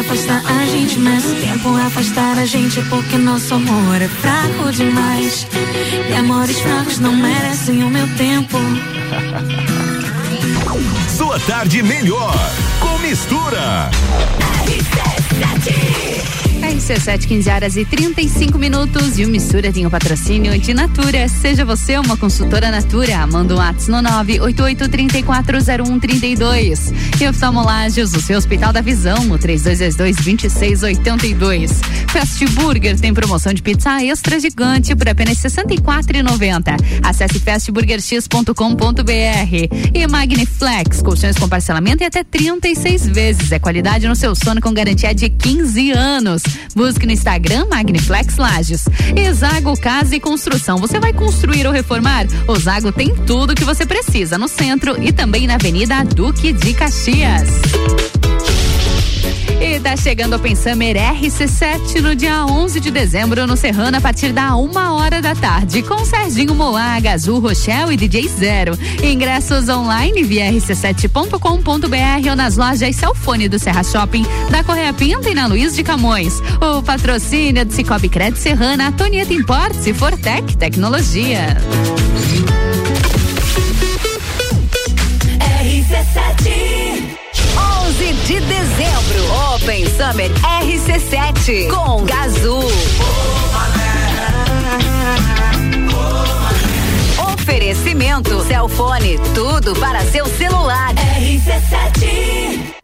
afastar a gente, mas o tempo afastar a gente é porque nosso amor é fraco demais. E amores fracos não merecem o meu tempo. Sua tarde melhor com mistura. RC7, 15 horas e 35 minutos e o Mistura tem o patrocínio de Natura. Seja você uma consultora Natura. Manda um WhatsApp no 988340132. E oftalmolagens, o seu Hospital da Visão, no 3222-2682. Fast Burger tem promoção de pizza extra gigante por apenas R$ 64,90. Acesse fastburgerx.com.br. E Magniflex, colchões com parcelamento em até 36 vezes. É qualidade no seu sono com garantia de 15 anos. Busque no Instagram Magniflex Lages. E Zago Casa e Construção. Você vai construir ou reformar? O Zago tem tudo que você precisa no centro e também na Avenida Duque de Caxias. E tá chegando o Open Summer RC7 no dia 11 de dezembro no Serrano a partir da uma hora da tarde com Serginho Moaga, Azul Rochelle e DJ Zero. Ingressos online via rc7.com.br ou nas lojas Celfone do Serra Shopping, da Correia Pinta e na Luiz de Camões. O patrocínio do Cicobi Crédito Serrana, Tonieta Importes e Fortec Tecnologia. RC7 11 de dezembro, Open Summer RC7 com Gazul. Oferecimento Celfone, tudo para seu celular. RC7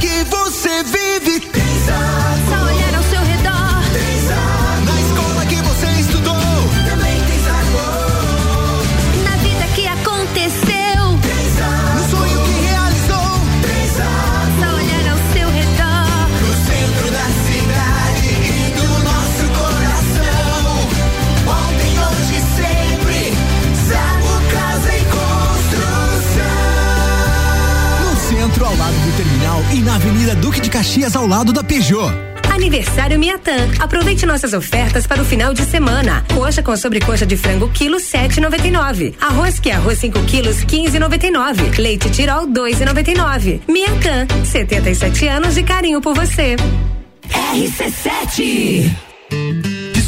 que você vive. Tem e na Avenida Duque de Caxias, ao lado da Peugeot. Aniversário Miatã. Aproveite nossas ofertas para o final de semana. Coxa com sobrecoxa de frango quilo 7,99. Arroz que arroz 5 quilos 15,99. Leite Tirol 2,99. Miatã, 77 anos de carinho por você. RC7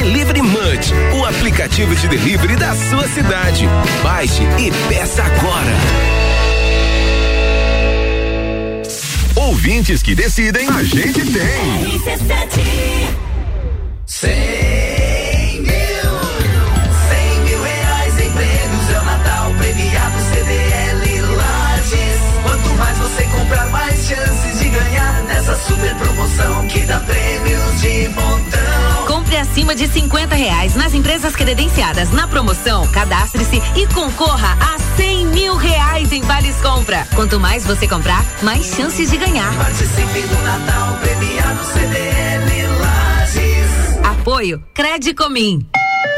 Delivery Munch, o aplicativo de delivery da sua cidade. Baixe e peça agora. Ouvintes que decidem, a gente tem. 100 nessa super promoção que dá prêmios de montão. Compre acima de 50 reais nas empresas credenciadas na promoção. Cadastre-se e concorra a 100 mil reais em vales compra. Quanto mais você comprar, mais chances de ganhar. Participe do Natal premiado CDL Lages. Apoio Credicomim.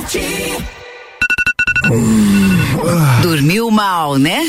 RC7 Dormiu mal, né?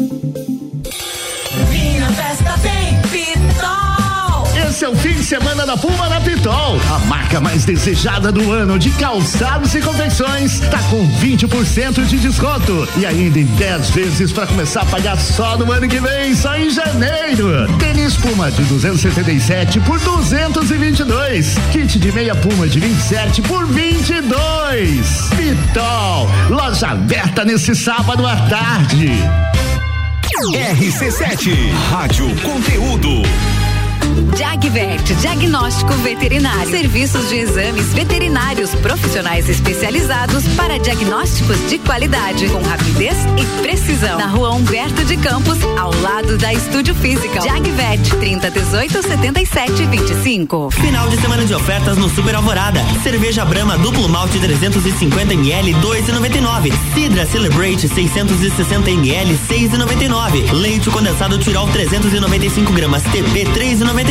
O fim de semana da Puma na Pitol. A marca mais desejada do ano de calçados e confecções tá com 20% de desconto e ainda em 10 vezes para começar a pagar só no ano que vem, só em janeiro. Tênis Puma de 277 por 222. Kit de meia Puma de 27 por 22. Pitol, loja aberta nesse sábado à tarde. RC7, Rádio Conteúdo. Jagvet, diagnóstico veterinário. Serviços de exames veterinários profissionais especializados para diagnósticos de qualidade, com rapidez e precisão. Na rua Humberto de Campos, ao lado da Estúdio Física. Jagvet, 30 18 77 25. Final de semana de ofertas no Super Alvorada. Cerveja Brahma duplo malte 350 ml 2,99. Sidra Celebrate 660 ml 6,99. Leite condensado Tirol 395 gramas TP 3,99.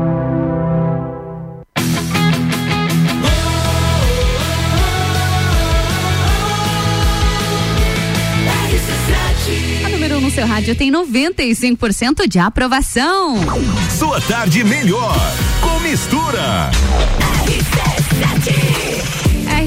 Seu rádio tem 95% de aprovação. Sua tarde melhor com mistura. RC7,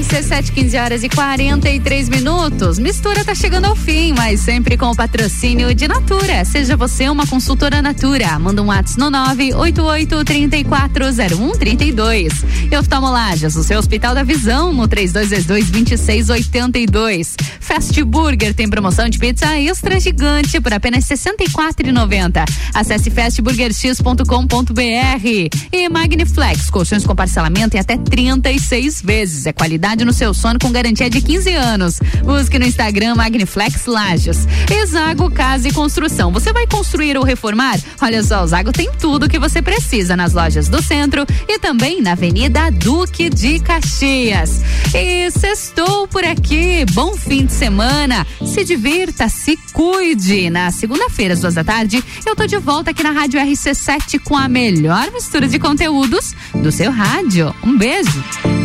15 horas e 43 minutos. Mistura tá chegando ao fim, mas sempre com o patrocínio de Natura. Seja você uma consultora Natura. Manda um WhatsApp no 988-340132. E oftalmolagens, o seu Hospital da Visão, no 3222-2682. Fast Burger tem promoção de pizza extra gigante por apenas R$ 64,90. Acesse fastburgerx.com.br. E Magniflex, colchões com parcelamento em até 36 vezes. É qualidade no seu sono com garantia de 15 anos. Busque no Instagram Magniflex Lages. E Zago Casa e Construção. Você vai construir ou reformar? Olha só, o Zago tem tudo que você precisa nas lojas do centro e também na Avenida Duque de Caxias. E sextou por aqui. Bom fim de semana. Se divirta, se cuide. Na segunda-feira, às duas da tarde, eu tô de volta aqui na Rádio RC7 com a melhor mistura de conteúdos do seu rádio. Um beijo.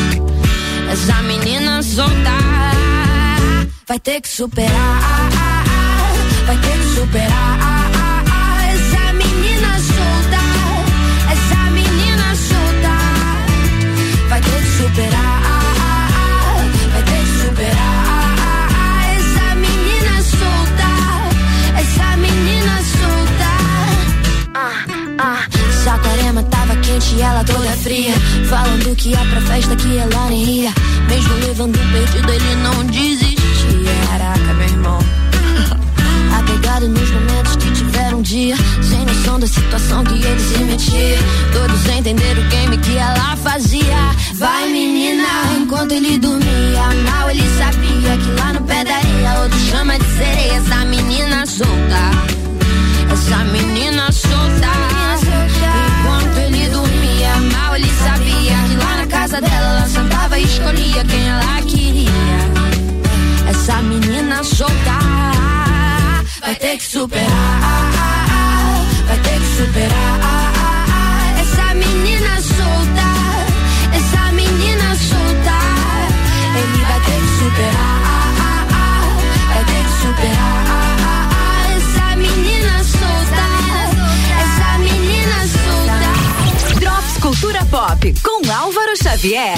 Essa menina solta vai ter que superar, vai ter que superar. Xavier.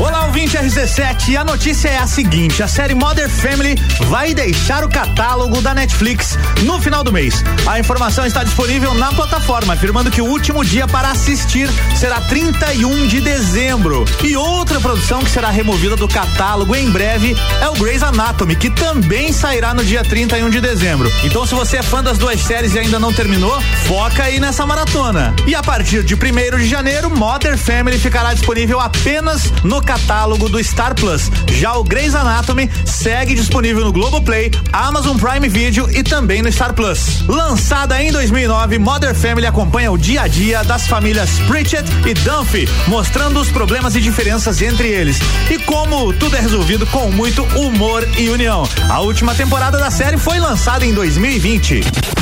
Olá, ouvinte RC7. E a notícia é a seguinte: a série Mother Family vai deixar o catálogo da Netflix no final do mês. A informação está disponível na plataforma, afirmando que o último dia para assistir será 31 de dezembro. E outra produção que será removida do catálogo em breve é o Grey's Anatomy, que também sairá no dia 31 de dezembro. Então, se você é fã das duas séries e ainda não terminou, foca aí nessa maratona. E a partir de 1 de janeiro, Mother Family ficará disponível apenas no catálogo do Star Plus. Já o Grey's Anatomy segue disponível no Globoplay, Amazon Prime Video e também no Star Plus. Lançada em 2009, Mother Family acompanha o dia a dia das famílias Pritchett e Dunphy, mostrando os problemas e diferenças entre eles e como tudo é resolvido com muito humor e união. A última temporada da série foi lançada em 2020.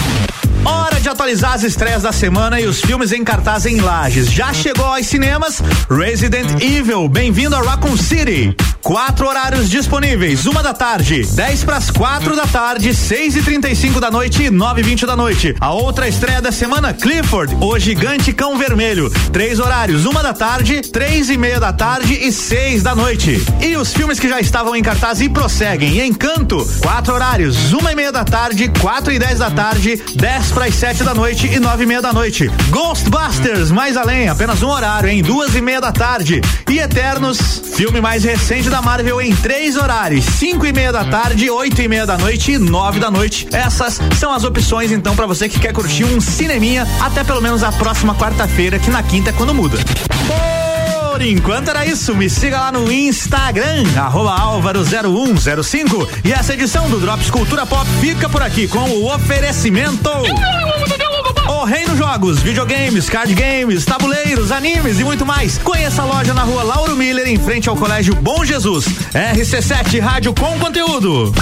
De atualizar as estreias da semana e os filmes em cartaz em Lages. Já chegou aos cinemas Resident Evil, bem-vindo a Raccoon City. Quatro horários disponíveis: uma da tarde, 10 para as quatro da tarde, seis e trinta e cinco da noite e nove e vinte da noite. A outra estreia da semana, Clifford, o gigante cão vermelho. Três horários: uma da tarde, três e meia da tarde e seis da noite. E os filmes que já estavam em cartaz e prosseguem: Encanto, quatro horários: uma e meia da tarde, quatro e dez da tarde, dez para as sete da noite e nove e meia da noite. Ghostbusters, mais além, apenas um horário, em duas e meia da tarde. E Eternos, filme mais recente da Marvel em três horários: cinco e meia da tarde, oito e meia da noite e nove da noite. Essas são as opções, então, para você que quer curtir um cineminha até pelo menos a próxima quarta-feira, que na quinta é quando muda. Por enquanto era isso, me siga lá no Instagram, arroba álvaro0105 e essa edição do Drops Cultura Pop fica por aqui com o oferecimento. O Reino Jogos, videogames, card games, tabuleiros, animes e muito mais. Conheça a loja na rua Lauro Miller, em frente ao Colégio Bom Jesus. RC7 Rádio com conteúdo.